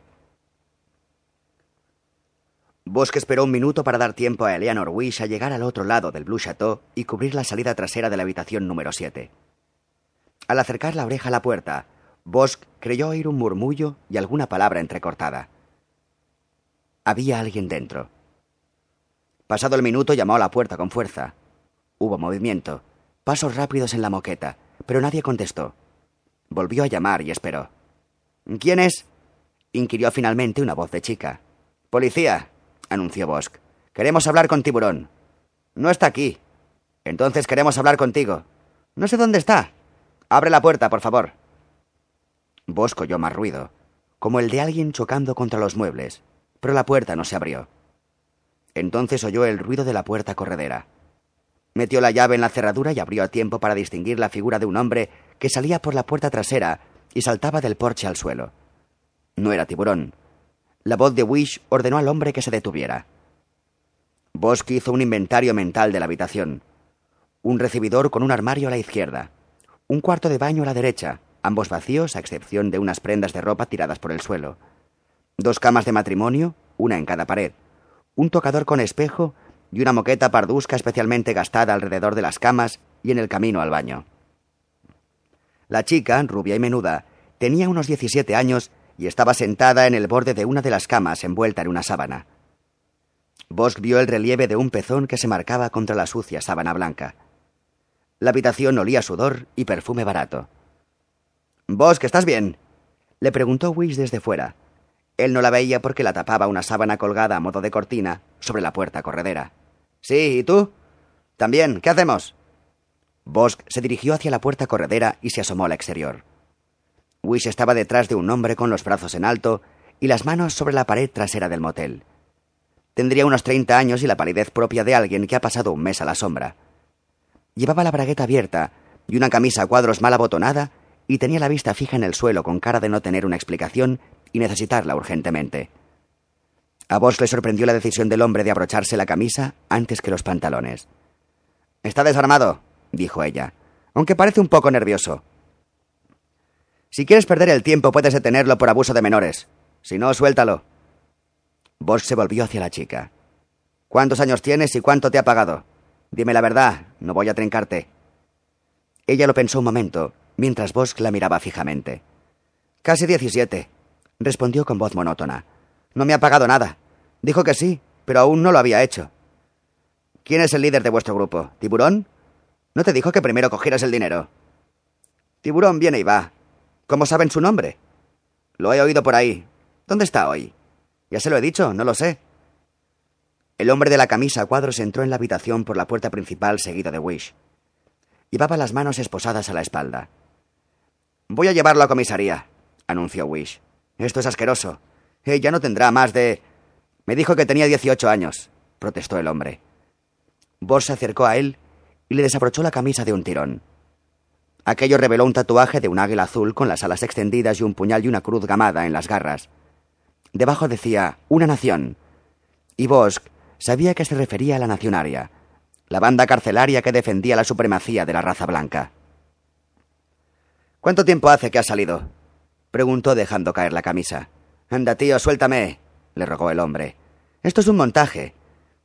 Bosque esperó un minuto para dar tiempo a Eleanor Wish a llegar al otro lado del Blue Chateau y cubrir la salida trasera de la habitación número 7. Al acercar la oreja a la puerta, Bosch creyó oír un murmullo y alguna palabra entrecortada. Había alguien dentro. Pasado el minuto llamó a la puerta con fuerza. Hubo movimiento, pasos rápidos en la moqueta, pero nadie contestó. Volvió a llamar y esperó. ¿Quién es? inquirió finalmente una voz de chica. Policía, anunció Bosk. Queremos hablar con Tiburón. No está aquí. Entonces queremos hablar contigo. No sé dónde está. Abre la puerta, por favor. Bosk oyó más ruido, como el de alguien chocando contra los muebles, pero la puerta no se abrió. Entonces oyó el ruido de la puerta corredera. Metió la llave en la cerradura y abrió a tiempo para distinguir la figura de un hombre que salía por la puerta trasera y saltaba del porche al suelo. No era tiburón, la voz de Wish ordenó al hombre que se detuviera. Bosk hizo un inventario mental de la habitación. Un recibidor con un armario a la izquierda. Un cuarto de baño a la derecha, ambos vacíos a excepción de unas prendas de ropa tiradas por el suelo. Dos camas de matrimonio, una en cada pared. Un tocador con espejo y una moqueta pardusca especialmente gastada alrededor de las camas y en el camino al baño. La chica, rubia y menuda, tenía unos 17 años y estaba sentada en el borde de una de las camas envuelta en una sábana. Bosk vio el relieve de un pezón que se marcaba contra la sucia sábana blanca. La habitación olía sudor y perfume barato. Bosk, ¿estás bien? le preguntó Wish desde fuera. Él no la veía porque la tapaba una sábana colgada a modo de cortina sobre la puerta corredera. Sí, ¿y tú? También, ¿qué hacemos? Bosk se dirigió hacia la puerta corredera y se asomó al exterior. Wish estaba detrás de un hombre con los brazos en alto y las manos sobre la pared trasera del motel. Tendría unos treinta años y la palidez propia de alguien que ha pasado un mes a la sombra. Llevaba la bragueta abierta y una camisa a cuadros mal abotonada y tenía la vista fija en el suelo con cara de no tener una explicación y necesitarla urgentemente. A vos le sorprendió la decisión del hombre de abrocharse la camisa antes que los pantalones. Está desarmado, dijo ella, aunque parece un poco nervioso. Si quieres perder el tiempo, puedes detenerlo por abuso de menores. Si no, suéltalo. Bosch se volvió hacia la chica. ¿Cuántos años tienes y cuánto te ha pagado? Dime la verdad, no voy a trincarte. Ella lo pensó un momento, mientras Bosch la miraba fijamente. Casi diecisiete, respondió con voz monótona. No me ha pagado nada. Dijo que sí, pero aún no lo había hecho. ¿Quién es el líder de vuestro grupo? ¿Tiburón? ¿No te dijo que primero cogieras el dinero? Tiburón viene y va, ¿Cómo saben su nombre? Lo he oído por ahí. ¿Dónde está hoy? Ya se lo he dicho, no lo sé. El hombre de la camisa a cuadros entró en la habitación por la puerta principal seguido de Wish. Llevaba las manos esposadas a la espalda. Voy a llevarlo a comisaría, anunció Wish. Esto es asqueroso. Ella no tendrá más de... Me dijo que tenía dieciocho años, protestó el hombre. Boss se acercó a él y le desabrochó la camisa de un tirón. Aquello reveló un tatuaje de un águila azul con las alas extendidas y un puñal y una cruz gamada en las garras. Debajo decía Una nación. Y Bosch sabía que se refería a la nacionaria, la banda carcelaria que defendía la supremacía de la raza blanca. ¿Cuánto tiempo hace que has salido? preguntó dejando caer la camisa. Anda, tío, suéltame, le rogó el hombre. Esto es un montaje.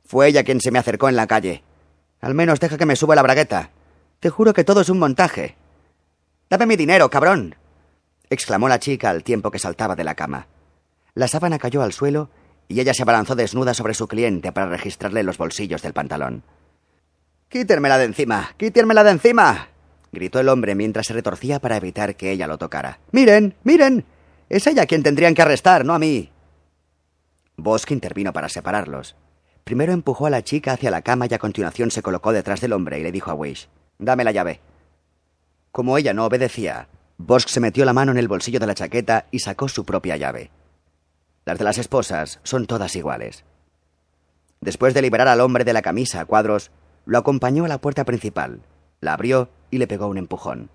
Fue ella quien se me acercó en la calle. Al menos deja que me suba la bragueta. Te juro que todo es un montaje. Dame mi dinero, cabrón. exclamó la chica al tiempo que saltaba de la cama. La sábana cayó al suelo y ella se abalanzó desnuda sobre su cliente para registrarle los bolsillos del pantalón. Quítérmela de encima, quítérmela de encima. gritó el hombre mientras se retorcía para evitar que ella lo tocara. Miren, miren. Es ella quien tendrían que arrestar, no a mí. Bosque intervino para separarlos. Primero empujó a la chica hacia la cama y a continuación se colocó detrás del hombre y le dijo a Wish, Dame la llave. Como ella no obedecía, Bosk se metió la mano en el bolsillo de la chaqueta y sacó su propia llave. Las de las esposas son todas iguales. Después de liberar al hombre de la camisa a cuadros, lo acompañó a la puerta principal, la abrió y le pegó un empujón.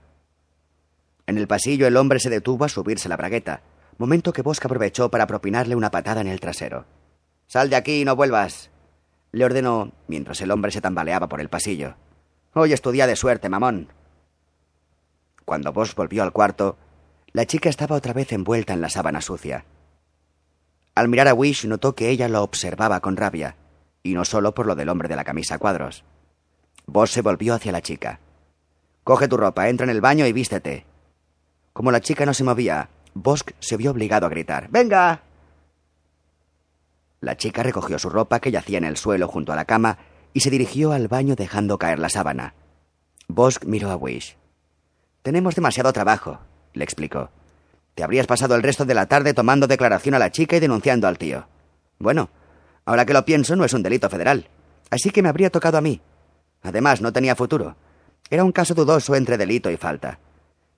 En el pasillo el hombre se detuvo a subirse la bragueta, momento que Bosca aprovechó para propinarle una patada en el trasero. Sal de aquí y no vuelvas, le ordenó mientras el hombre se tambaleaba por el pasillo. Hoy es tu día de suerte, mamón. Cuando Bosch volvió al cuarto, la chica estaba otra vez envuelta en la sábana sucia. Al mirar a Wish notó que ella lo observaba con rabia, y no solo por lo del hombre de la camisa a cuadros. Bosch se volvió hacia la chica. Coge tu ropa, entra en el baño y vístete. Como la chica no se movía, Bosch se vio obligado a gritar. ¡Venga! La chica recogió su ropa que yacía en el suelo junto a la cama y se dirigió al baño dejando caer la sábana. Bosch miró a Wish. Tenemos demasiado trabajo, le explicó. Te habrías pasado el resto de la tarde tomando declaración a la chica y denunciando al tío. Bueno, ahora que lo pienso no es un delito federal, así que me habría tocado a mí. Además, no tenía futuro. Era un caso dudoso entre delito y falta.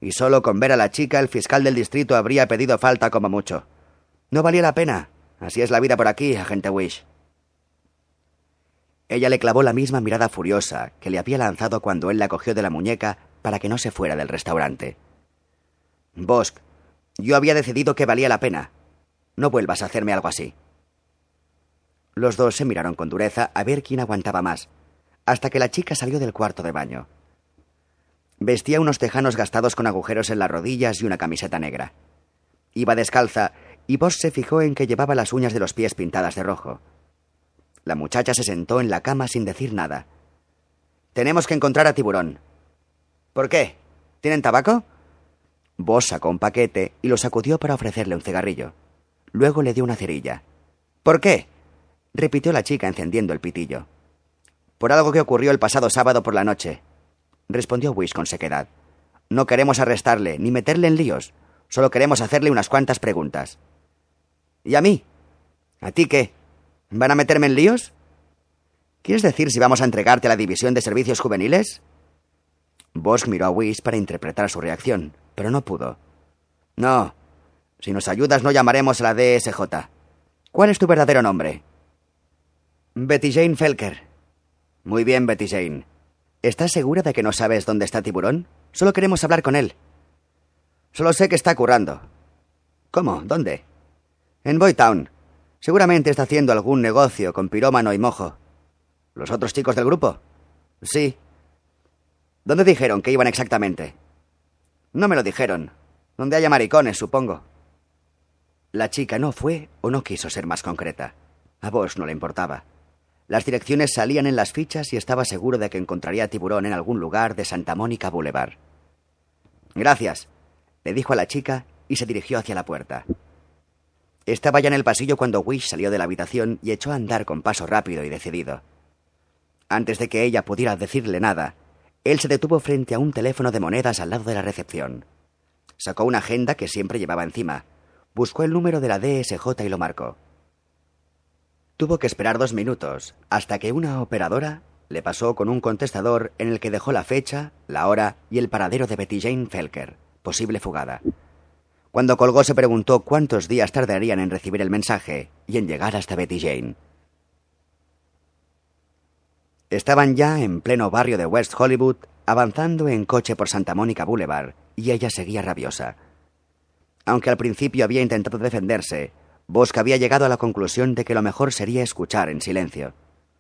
Y solo con ver a la chica el fiscal del distrito habría pedido falta como mucho. No valía la pena. Así es la vida por aquí, agente Wish. Ella le clavó la misma mirada furiosa que le había lanzado cuando él la cogió de la muñeca para que no se fuera del restaurante. Bosk, yo había decidido que valía la pena. No vuelvas a hacerme algo así. Los dos se miraron con dureza a ver quién aguantaba más, hasta que la chica salió del cuarto de baño. Vestía unos tejanos gastados con agujeros en las rodillas y una camiseta negra. Iba descalza y Bosch se fijó en que llevaba las uñas de los pies pintadas de rojo. La muchacha se sentó en la cama sin decir nada. Tenemos que encontrar a Tiburón. ¿Por qué? ¿Tienen tabaco? Bosch sacó un paquete y lo sacudió para ofrecerle un cigarrillo. Luego le dio una cerilla. ¿Por qué? repitió la chica encendiendo el pitillo. Por algo que ocurrió el pasado sábado por la noche, respondió Wish con sequedad. No queremos arrestarle ni meterle en líos. Solo queremos hacerle unas cuantas preguntas. ¿Y a mí? ¿A ti qué? ¿Van a meterme en líos? ¿Quieres decir si vamos a entregarte a la División de Servicios Juveniles? Bosch miró a Wish para interpretar su reacción, pero no pudo. No. Si nos ayudas no llamaremos a la DSJ. ¿Cuál es tu verdadero nombre? Betty Jane Felker. Muy bien, Betty Jane. ¿Estás segura de que no sabes dónde está Tiburón? Solo queremos hablar con él. Solo sé que está currando. ¿Cómo? ¿Dónde? En Boytown. Seguramente está haciendo algún negocio con pirómano y mojo. ¿Los otros chicos del grupo? Sí. ¿Dónde dijeron que iban exactamente? No me lo dijeron. Donde haya maricones, supongo. La chica no fue o no quiso ser más concreta. A vos no le importaba. Las direcciones salían en las fichas y estaba seguro de que encontraría a Tiburón en algún lugar de Santa Mónica Boulevard. Gracias, le dijo a la chica y se dirigió hacia la puerta. Estaba ya en el pasillo cuando Wish salió de la habitación y echó a andar con paso rápido y decidido. Antes de que ella pudiera decirle nada, él se detuvo frente a un teléfono de monedas al lado de la recepción. Sacó una agenda que siempre llevaba encima, buscó el número de la DSJ y lo marcó. Tuvo que esperar dos minutos hasta que una operadora le pasó con un contestador en el que dejó la fecha, la hora y el paradero de Betty Jane Felker, posible fugada. Cuando colgó se preguntó cuántos días tardarían en recibir el mensaje y en llegar hasta Betty Jane. Estaban ya en pleno barrio de West Hollywood, avanzando en coche por Santa Mónica Boulevard, y ella seguía rabiosa. Aunque al principio había intentado defenderse, Bosque había llegado a la conclusión de que lo mejor sería escuchar en silencio.